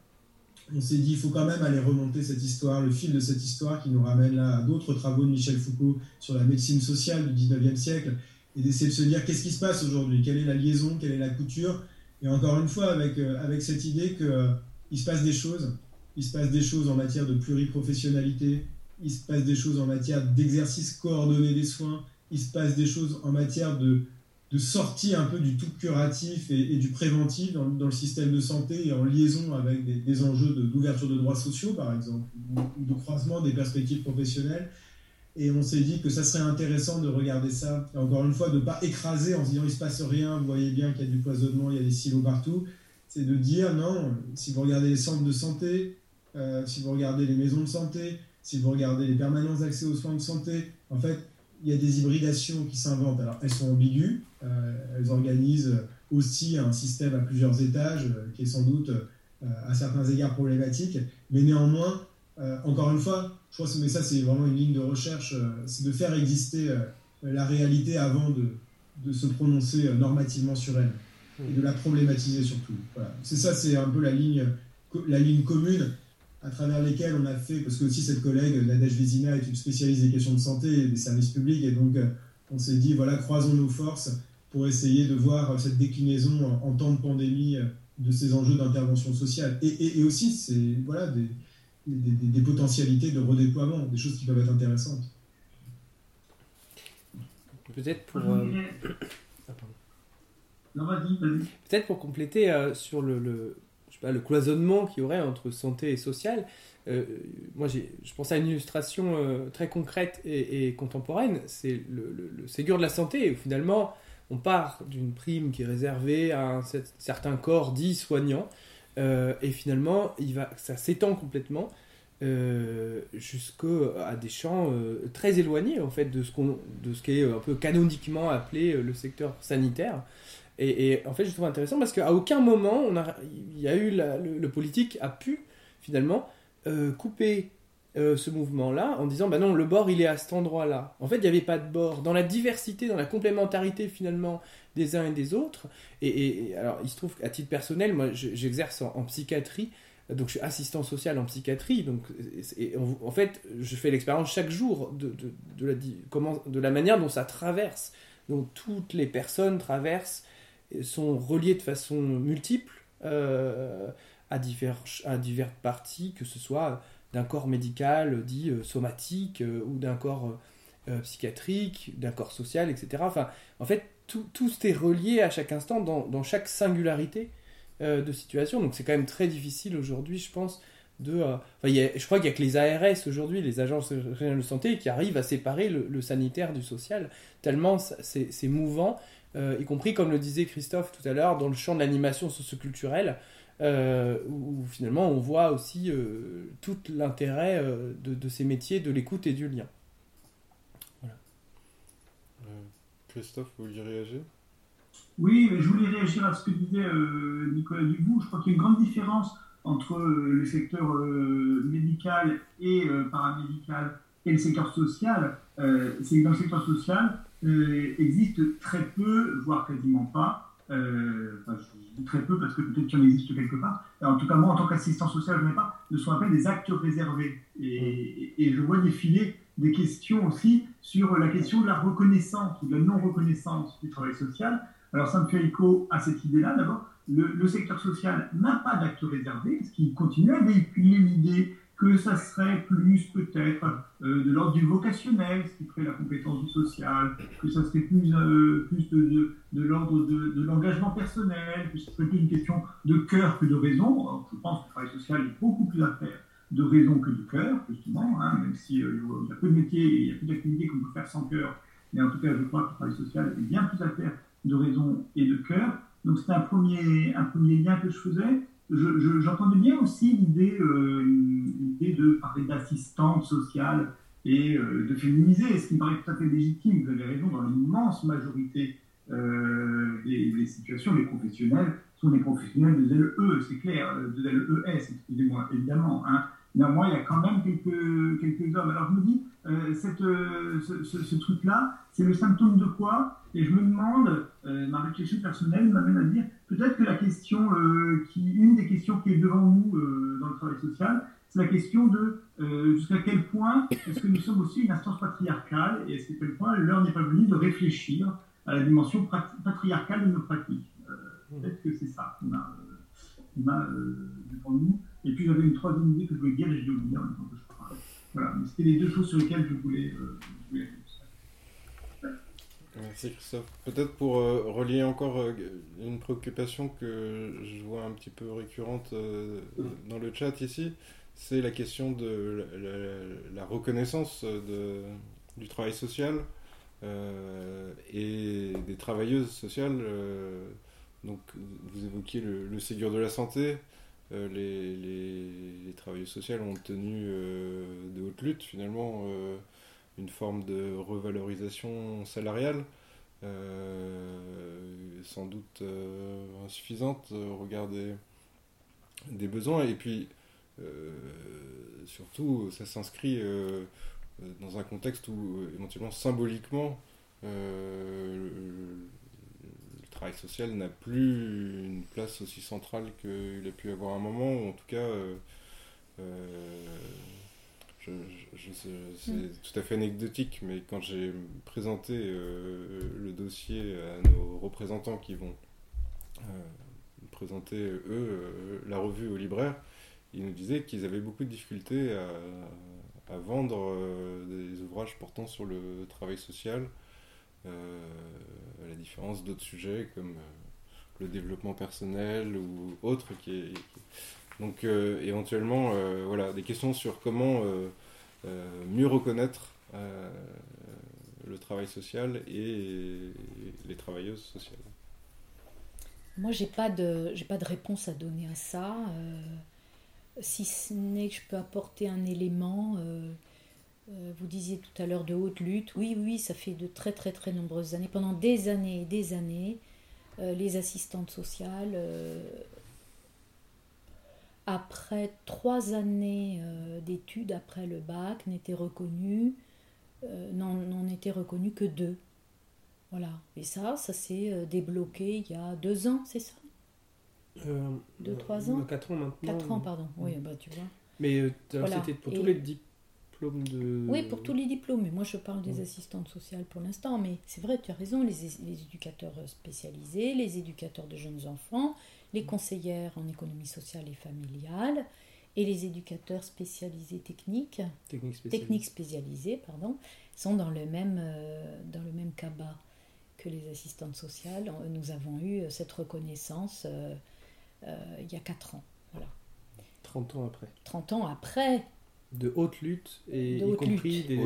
[SPEAKER 3] on s'est dit, il faut quand même aller remonter cette histoire, le fil de cette histoire qui nous ramène là à d'autres travaux de Michel Foucault sur la médecine sociale du 19e siècle, et d'essayer de se dire qu'est-ce qui se passe aujourd'hui, quelle est la liaison, quelle est la couture, et encore une fois avec, euh, avec cette idée qu'il euh, se passe des choses, il se passe des choses en matière de pluriprofessionnalité, il se passe des choses en matière d'exercice coordonné des soins, il se passe des choses en matière de de sortie un peu du tout curatif et, du préventif dans, le système de santé et en liaison avec des, enjeux d'ouverture de, droits sociaux, par exemple, ou de croisement des perspectives professionnelles. Et on s'est dit que ça serait intéressant de regarder ça, encore une fois, de ne pas écraser en se disant il ne se passe rien, vous voyez bien qu'il y a du poisonnement, il y a des silos partout. C'est de dire non, si vous regardez les centres de santé, euh, si vous regardez les maisons de santé, si vous regardez les permanences d'accès aux soins de santé, en fait, il y a des hybridations qui s'inventent. Alors, elles sont ambiguës, euh, elles organisent aussi un système à plusieurs étages euh, qui est sans doute à certains égards problématique, mais néanmoins, encore une fois, je crois que ça, c'est vraiment une ligne de recherche, euh, c'est de faire exister euh, la réalité avant de, de se prononcer euh, normativement sur elle et de la problématiser surtout. C'est ça, c'est un peu la ligne, la ligne commune à travers lesquelles on a fait, parce que aussi cette collègue, Nadège Vézina, est une spécialiste des questions de santé et des services publics, et donc on s'est dit, voilà, croisons nos forces pour essayer de voir cette déclinaison en, temps de pandémie de ces enjeux d'intervention sociale. Et, et, et aussi, c'est voilà, des, des, potentialités de redéploiement, des choses qui peuvent être intéressantes.
[SPEAKER 5] Peut-être pour. Euh,
[SPEAKER 6] ah,
[SPEAKER 5] Peut-être pour compléter euh, sur le, le cloisonnement qu'il y aurait entre santé et social. Euh, moi, je pense à une illustration très concrète et, contemporaine. C'est le, Ségur de la santé. Où finalement, on part d'une prime qui est réservée à un certain corps dit soignant euh, et finalement, ça s'étend complètement euh, jusqu'à des champs euh, très éloignés en fait de ce qu'on, de ce qui est un peu canoniquement appelé le secteur sanitaire. Et, en fait, je trouve intéressant parce qu'à aucun moment, on a, y a eu le, politique a pu finalement couper ce mouvement-là en disant bah non, le bord il est à cet endroit-là. En fait, il n'y avait pas de bord. Dans la diversité, dans la complémentarité finalement des uns et des autres. Et, alors, il se trouve qu'à titre personnel, moi, j'exerce en, psychiatrie. Donc, je suis assistant social en psychiatrie. Donc, en, fait, je fais l'expérience chaque jour de, de, la, de la manière dont ça traverse. Donc, toutes les personnes traversent, sont reliées de façon multiple euh, à, divers, à diverses parties, que ce soit d'un corps médical dit euh, somatique euh, ou d'un corps psychiatrique, d'un corps social, etc. Enfin, en fait, tout, tout est relié à chaque instant dans, dans chaque singularité euh, de situation. Donc c'est quand même très difficile aujourd'hui, je pense, de... Euh, je crois qu'il n'y a que les ARS aujourd'hui, les agences régionales de santé, qui arrivent à séparer le, sanitaire du social, tellement c'est mouvant, euh, y compris, comme le disait Christophe tout à l'heure, dans le champ de l'animation socioculturelle, où, finalement on voit aussi tout l'intérêt de, de, ces métiers, de l'écoute et du lien.
[SPEAKER 2] Christophe, vous vouliez réagir?
[SPEAKER 6] Oui, je voulais réagir à ce que disait euh, Nicolas Dubout. Je crois qu'il y a une grande différence entre euh, le secteur euh, médical et paramédical et le secteur social. C'est que dans le secteur social, existe très peu, voire quasiment pas, enfin, je dis très peu parce que peut-être qu'il en existe quelque part. en tout cas, moi, en tant qu'assistant social, je n'ai pas, de ce qu'on appelle des actes réservés. Et, et, je vois défiler des questions aussi sur la question de la reconnaissance ou de la non-reconnaissance du travail social. Alors ça me fait écho à cette idée-là. D'abord, le, secteur social n'a pas d'acte réservé, ce qui continue à véhiculer l'idée que ça serait plus peut-être euh, de l'ordre du vocationnel, ce qui ferait la compétence du social, que ça serait plus, euh, plus de, de, l'ordre de, de l'engagement personnel, que ce serait plus une question de cœur que de raison. je pense que le travail social est beaucoup plus à faire de raison que de cœur, justement, hein, même s'il euh, y a peu de métiers il y a peu d'activités qu'on peut faire sans cœur. Mais en tout cas, je crois que le travail social est bien plus à faire de raison et de cœur. Donc c'était un premier, un premier lien que je faisais. J'entendais bien aussi l'idée euh, de parler d'assistante sociale et euh, de féminiser, ce qui me paraît tout à fait légitime. Vous avez raison, dans l'immense majorité des, des, situations, les professionnels sont des professionnels de LE, c'est clair, de LES, excusez-moi, évidemment. Hein. Néanmoins, il y a quand même quelques, hommes. Alors je me dis, euh, euh, ce, truc-là, c'est le symptôme de quoi? Et je me demande, euh, ma réflexion personnelle m'amène à dire, peut-être que la question, qui, une des questions qui est devant nous dans le travail social, c'est la question de jusqu'à quel point est-ce que nous sommes aussi une instance patriarcale et est-ce qu'à quel point l'heure n'est pas venue de réfléchir à la dimension patriarcale de nos pratiques? peut-être que c'est ça qu'on a, devant nous. Et puis j'avais une troisième idée que je voulais dire je l'ai oublié en même temps que je parlais. Voilà, c'était les deux choses sur lesquelles je voulais. Euh,
[SPEAKER 2] Merci. Merci Christophe. Peut-être pour euh, relier encore euh, une préoccupation que je vois un petit peu récurrente euh, dans le chat ici, c'est la question de la, reconnaissance de, du travail social et des travailleuses sociales. donc vous évoquiez le, Ségur de la santé. Les, les, travailleuses sociales ont tenu de haute lutte finalement une forme de revalorisation salariale, euh, sans doute euh, insuffisante au regard des, besoins. Et puis, euh, surtout, ça s'inscrit dans un contexte où, éventuellement, symboliquement, le, travail social n'a plus une place aussi centrale qu'il a pu avoir à un moment, ou en tout cas c'est mm. tout à fait anecdotique, mais quand j'ai présenté euh, le dossier à nos représentants qui vont euh, présenter, eux, euh, la revue au libraire, ils nous disaient qu'ils avaient beaucoup de difficultés à, vendre des ouvrages portant sur le travail social, à la différence d'autres sujets comme le développement personnel ou autres qui, donc éventuellement voilà des questions sur comment euh, mieux reconnaître euh, le travail social et les travailleuses sociales.
[SPEAKER 4] Moi, j'ai pas de j'ai pas de réponse à donner à ça, euh, si ce n'est que je peux apporter un élément. vous disiez tout à l'heure de haute lutte. Oui, oui, ça fait de très très très nombreuses années, pendant des années et des années, les assistantes sociales après trois années euh, d'études après le bac, n'était reconnu, euh, n'en était reconnu que deux. Voilà. Et ça, ça s'est euh, débloqué il y a deux ans, c'est ça? Deux, trois ans?
[SPEAKER 5] Quatre ans maintenant.
[SPEAKER 4] Quatre ans, pardon. Oui, bah tu vois.
[SPEAKER 5] Mais c'était pour tous les diplômes de...
[SPEAKER 4] Oui, pour tous les diplômes. Mais moi, je parle des assistantes sociales pour l'instant. Mais c'est vrai, tu as raison, les, les éducateurs spécialisés, les éducateurs de jeunes enfants, les conseillères en économie sociale et familiale et les éducateurs spécialisés techniques, techniques spécialisés, pardon, sont dans le même, euh, dans le même cabas que les assistantes sociales. Nous avons eu cette reconnaissance euh, euh, il y a 4 ans. Voilà.
[SPEAKER 5] 30 ans après.
[SPEAKER 4] 30 ans après.
[SPEAKER 5] De haute lutte et y compris des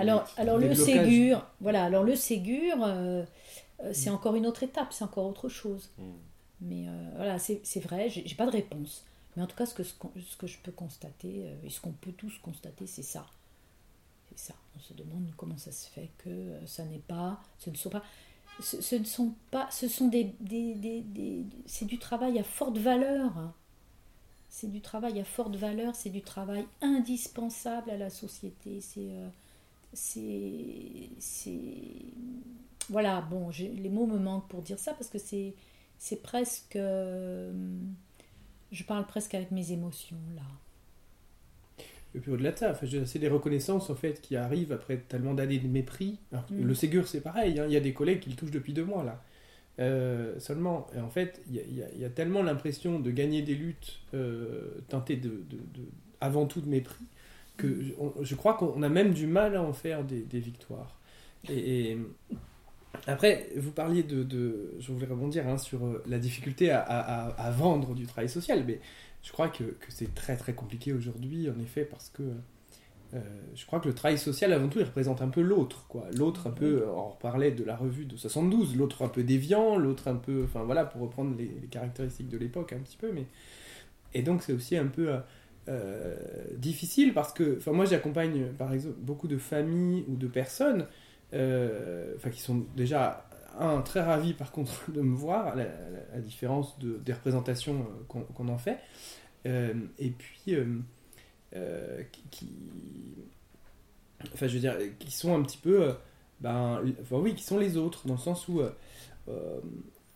[SPEAKER 4] alors, alors le Ségur, voilà, alors le Ségur, c'est encore une autre étape, c'est encore autre chose. Mm. Mais euh, voilà, c'est vrai, j'ai pas de réponse. Mais en tout cas, ce que, ce que je peux constater, euh, et ce qu'on peut tous constater, c'est ça. C'est ça. On se demande comment ça se fait que euh, ça n'est pas, ce ne sont pas, ce, ne sont pas, ce sont des, des, des, des c'est du travail à forte valeur. Hein. C'est du travail à forte valeur, c'est du travail indispensable à la société. C'est, c'est, voilà. Bon, les mots me manquent pour dire ça parce que c'est c'est presque. Euh, je parle presque avec mes émotions là.
[SPEAKER 5] Et puis au-delà de ça, c'est des reconnaissances en fait qui arrivent après tellement d'années de mépris. Mm. Le Ségur c'est pareil, hein. il y a des collègues qui le touchent depuis deux mois là. Euh, seulement, et en fait, il y, a tellement l'impression de gagner des luttes euh, teintées de, avant tout de mépris que mm. je, crois qu'on a même du mal à en faire des, victoires. et, après, vous parliez de, je voulais rebondir hein, sur euh, la difficulté à, vendre du travail social, mais je crois que, c'est très très compliqué aujourd'hui, en effet, parce que euh, je crois que le travail social, avant tout, il représente un peu l'autre, quoi. L'autre un peu, on parlait de la revue de 72, l'autre un peu déviant, l'autre un peu, enfin voilà, pour reprendre les, caractéristiques de l'époque un petit peu, mais et donc c'est aussi un peu euh, difficile parce que, enfin moi j'accompagne par exemple beaucoup de familles ou de personnes enfin qui sont déjà un très ravis par contre de me voir, à la, différence de, des représentations euh, qu'on en fait, euh, et puis qui, enfin je veux dire, qui sont un petit peu, ben, oui, qui sont les autres, dans le sens où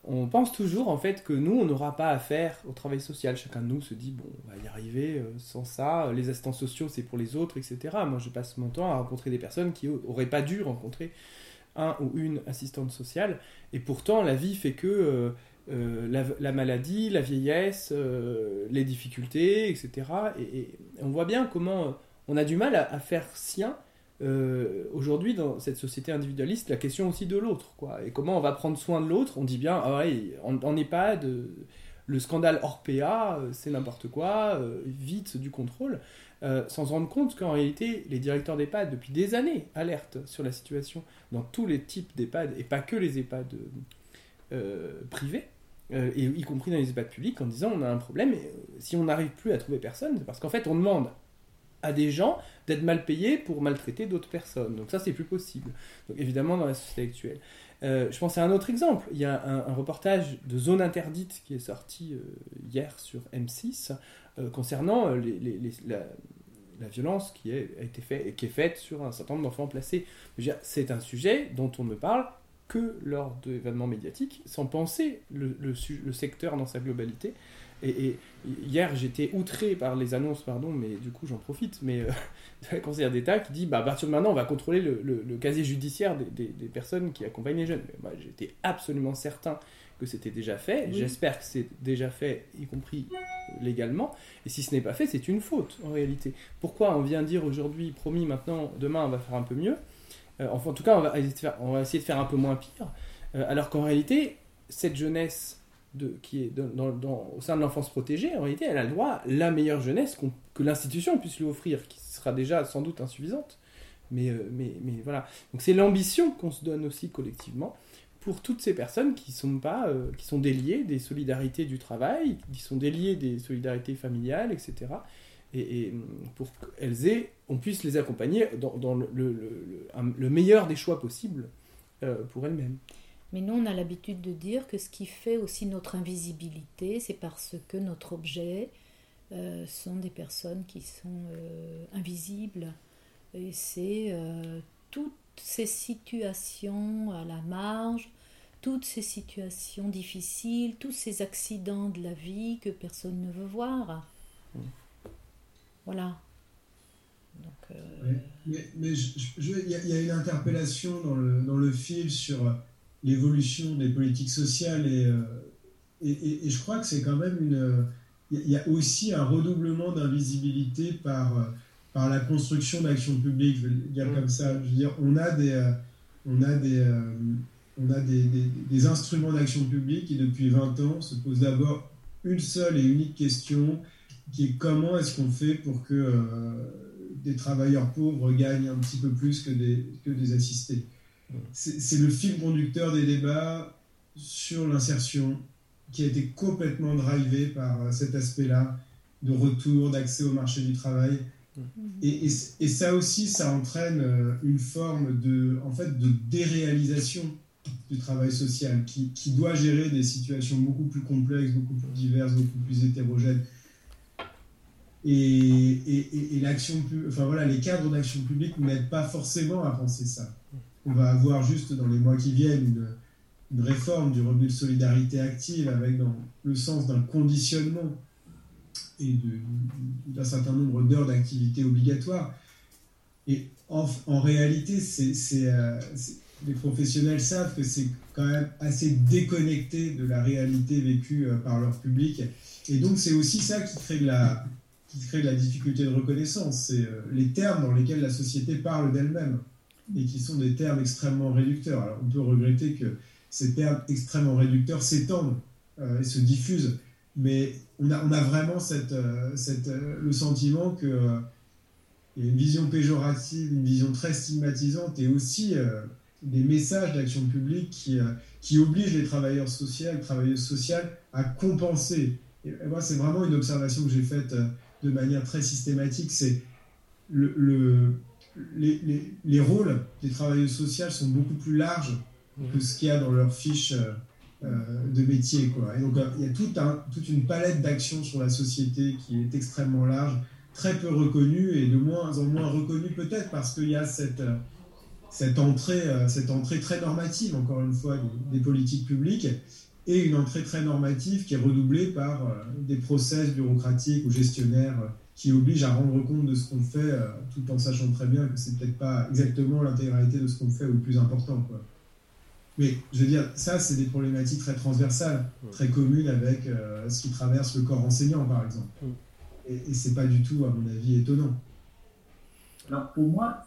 [SPEAKER 5] on pense toujours en fait que nous, on n'aura pas à faire au travail social. Chacun de nous se dit, bon, on va y arriver euh, sans ça. Les assistants sociaux, c'est pour les autres, etc. Moi, je passe mon temps à rencontrer des personnes qui n'auraient pas dû rencontrer un ou une assistante sociale. Et pourtant, la vie fait que euh, euh, la, maladie, la vieillesse, les difficultés, etc. Et, on voit bien comment on a du mal à, faire sien euh, aujourd'hui, dans cette société individualiste, la question aussi de l'autre. quoi. Et comment on va prendre soin de l'autre? On dit bien, ah ouais, en, EHPAD, le scandale Orpea, euh, c'est n'importe quoi, euh, vite du contrôle, sans se rendre compte qu'en réalité, les directeurs d'EHPAD, depuis des années, alertent sur la situation dans tous les types d'EHPAD, et pas que les EHPAD privés, et y compris dans les EHPAD publics, en disant on a un problème, et si on n'arrive plus à trouver personne, c'est parce qu'en fait on demande à des gens d'être mal payés pour maltraiter d'autres personnes. Donc ça, c'est plus possible. Évidemment, dans la société actuelle. Euh, je pense à un autre exemple. Il y a un, reportage de Zone Interdite qui est sorti euh, hier sur M6 euh, concernant la, violence qui, est, a été fait, qui est faite sur un certain nombre d'enfants placés. C'est un sujet dont on ne parle que lors d'événements médiatiques, sans penser le secteur dans sa globalité. Et, hier, j'étais outré par les annonces, pardon, mais du coup, j'en profite, mais euh, de la conseillère d'État qui dit bah, à partir de maintenant, on va contrôler le, le, casier judiciaire des, des, personnes qui accompagnent les jeunes. Mais moi, j'étais absolument certain que c'était déjà fait. J'espère que c'est déjà fait, y compris légalement. Et si ce n'est pas fait, c'est une faute, en réalité. Pourquoi on vient dire aujourd'hui, promis, maintenant, demain, on va faire un peu mieux? Euh, Enfin, en tout cas, on va, essayer de faire, on va essayer de faire un peu moins pire. Euh, alors qu'en réalité, cette jeunesse de, qui est au sein de l'enfance protégée, en réalité, elle a le droit la meilleure jeunesse que l'institution puisse lui offrir, qui sera déjà sans doute insuffisante. Mais, euh, mais, voilà. Donc c'est l'ambition qu'on se donne aussi collectivement pour toutes ces personnes qui sont pas, euh, qui sont déliées des solidarités du travail, qui sont déliées des solidarités familiales, etc. Et, pour qu'elles aient, on puisse les accompagner dans, le, le, meilleur des choix possibles euh, pour elles-mêmes.
[SPEAKER 4] Mais nous, on a l'habitude de dire que ce qui fait aussi notre invisibilité, c'est parce que notre objet euh, sont des personnes qui sont euh, invisibles. Et c'est euh, toutes ces situations à la marge, toutes ces situations difficiles, tous ces accidents de la vie que personne ne veut voir. Mmh. Voilà.
[SPEAKER 3] Donc, Mais il y, a une interpellation dans le, dans le fil sur l'évolution des politiques sociales euh, et, et, et, je crois que c'est quand même une. Il y a aussi un redoublement d'invisibilité par, euh, par la construction d'actions publiques, je vais le dire comme ça. Je veux dire, on a des, euh, on a des, on a des, des, instruments d'action publique qui, depuis 20 ans, se posent d'abord une seule et unique question qui est comment est-ce qu'on fait pour que des travailleurs pauvres gagnent un petit peu plus que des, que des assistés? C'est le fil conducteur des débats sur l'insertion qui a été complètement drivé par euh, cet aspect-là de retour, d'accès au marché du travail. Mm-hmm. Et, et, ça aussi, ça entraîne euh, une forme de, en fait, de déréalisation du travail social qui, qui, doit gérer des situations beaucoup plus complexes, beaucoup plus diverses, beaucoup plus hétérogènes. Et, et l'action, enfin voilà, les cadres d'action publique n'aident pas forcément à penser ça on va avoir juste dans les mois qui viennent une, réforme du revenu de solidarité active avec dans le sens d'un conditionnement et d'un certain nombre d'heures d'activité obligatoire. Et en, réalité, euh, les professionnels savent que c'est quand même assez déconnecté de la réalité vécue euh, par leur public. Et donc c'est aussi ça qui crée de la, qui crée de la difficulté de reconnaissance. C'est euh, les termes dans lesquels la société parle d'elle-même et qui sont des termes extrêmement réducteurs. Alors on peut regretter que ces termes extrêmement réducteurs s'étendent euh, et se diffusent, mais on a, vraiment euh, euh, le sentiment que y a une vision péjorative, une vision très stigmatisante et aussi des messages d'action publique qui, qui obligent les travailleurs sociaux, les travailleuses sociales à compenser. Et moi, c'est vraiment une observation que j'ai faite de manière très systématique, c'est le les, les, rôles des travailleuses sociales sont beaucoup plus larges que ce qu'il y a dans leur fiche euh, euh, de métier. Quoi. Et donc, euh, il y a tout un, toute une palette d'actions sur la société qui est extrêmement large, très peu reconnue et de moins en moins reconnue peut-être parce qu'il y a cette, cette, entrée, cette entrée très normative, encore une fois, des, des, politiques publiques et une entrée très normative qui est redoublée par des process bureaucratiques ou gestionnaires qui oblige à rendre compte de ce qu'on fait, euh, tout en sachant très bien que c'est peut-être pas exactement l'intégralité de ce qu'on fait ou le plus important. Quoi. Mais je veux dire, ça, c'est des problématiques très transversales, très communes avec euh, ce qui traverse le corps enseignant, par exemple. Et, et c'est pas du tout, à mon avis, étonnant.
[SPEAKER 6] Alors pour moi,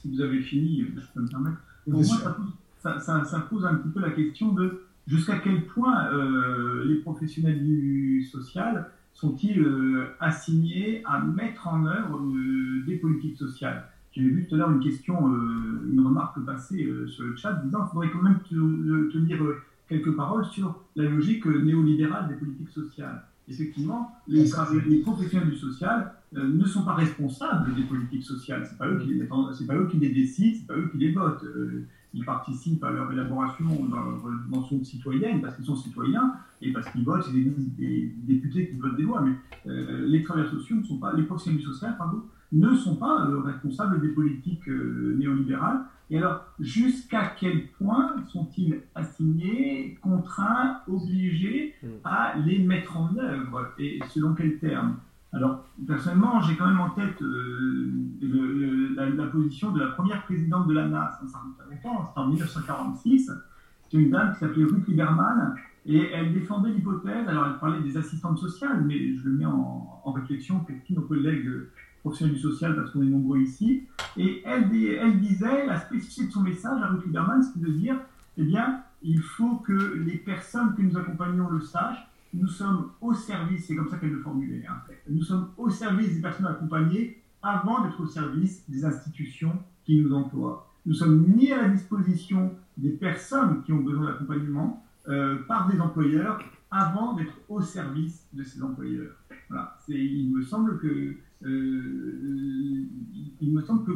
[SPEAKER 6] si vous avez fini, je peux me permettre. Pour moi, ça pose, ça, pose, un petit peu la question de jusqu'à quel point euh, les professionnels du social sont-ils euh, assignés à mettre en œuvre euh, des politiques sociales? J'avais vu tout à l'heure une question, une remarque passée sur le chat disant qu'il faudrait quand même tenir quelques paroles sur la logique néolibérale des politiques sociales. Effectivement, les, les professionnels du social euh, ne sont pas responsables des politiques sociales. Pas qui les, pas eux qui les décident, c'est pas eux qui les votent. Euh, ils participent à leur élaboration dans, dans son citoyenne parce qu'ils sont citoyens et parce qu'ils votent. C'est des, députés qui votent des lois. Mais euh, les travailleurs sociaux ne sont pas, les professionnels du social, pardon, ne sont pas responsables des politiques néolibérales. Et alors, jusqu'à quel point sont-ils assignés, contraints, obligés hmm. à les mettre en œuvre? Et selon quels termes alors, personnellement, j'ai quand même en tête euh, la, position de la première présidente de l'ANA, ça c'était en 1946. C'était une dame qui s'appelait Ruth Lieberman, et elle défendait l'hypothèse, alors elle parlait des assistantes sociales, mais je le mets en, réflexion pour tous nos collègues professionnels du social, parce qu'on est nombreux ici, et elle, elle disait, la spécificité de son message à Ruth Lieberman, c'est de dire, eh bien, il faut que les personnes que nous accompagnons le sachent, nous sommes au service, c'est comme ça qu'elle le formulait, hein. nous sommes au service des personnes accompagnées avant d'être au service des institutions qui nous emploient. Nous sommes mis à la disposition des personnes qui ont besoin d'accompagnement euh, par des employeurs avant d'être au service de ces employeurs. Voilà. Il me semble que euh, il me semble que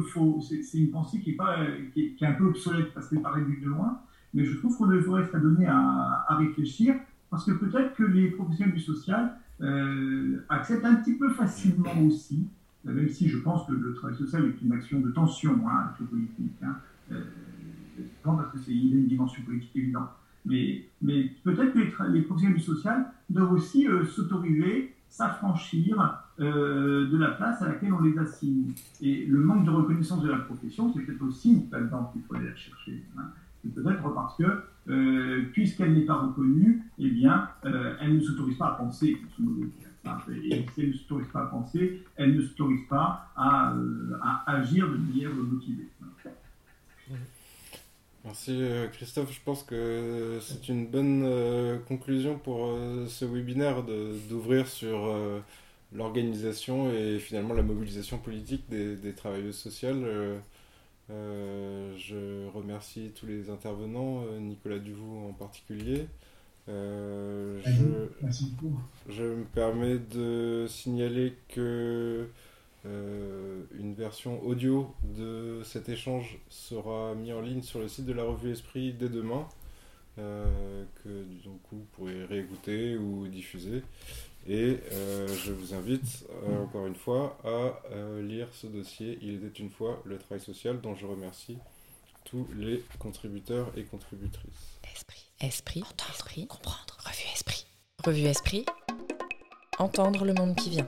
[SPEAKER 6] c'est une pensée qui est, pas, qui est, un peu obsolète parce qu'elle paraît vue de loin, mais je trouve qu'on devrait s'adonner à, à réfléchir parce que peut-être que les professionnels du social euh, acceptent un petit peu facilement aussi, euh, même si je pense que le travail social est une action de tension hein, avec le politique, hein, euh, parce que c'est une dimension politique évidente. Mais, peut-être que les, professionnels du social doivent aussi s'autoriser, s'affranchir de la place à laquelle on les assigne. Et le manque de reconnaissance de la profession, c'est peut-être aussi là-dedans qu'il faut aller la chercher. Hein peut-être parce que, euh, puisqu'elle n'est pas reconnue, eh bien, euh, elle ne s'autorise pas à penser. Et si elle ne s'autorise pas à penser, elle ne s'autorise pas à, euh, agir de manière motivée.
[SPEAKER 2] Merci Christophe, je pense que c'est une bonne conclusion pour ce webinaire d'ouvrir sur l'organisation et finalement la mobilisation politique des, des travailleuses sociales. Euh, je remercie tous les intervenants, euh, Nicolas Duvaux en particulier. Euh, je, je, me permets de signaler que une version audio de cet échange sera mise en ligne sur le site de la revue Esprit dès demain, que du coup vous pourrez réécouter ou diffuser. Et euh, je vous invite euh, encore une fois à euh, lire ce dossier Il était une fois le travail social dont je remercie tous les contributeurs et contributrices.
[SPEAKER 1] Esprit, esprit, entendre, esprit, comprendre. Revue esprit. Revue esprit. Entendre le monde qui vient.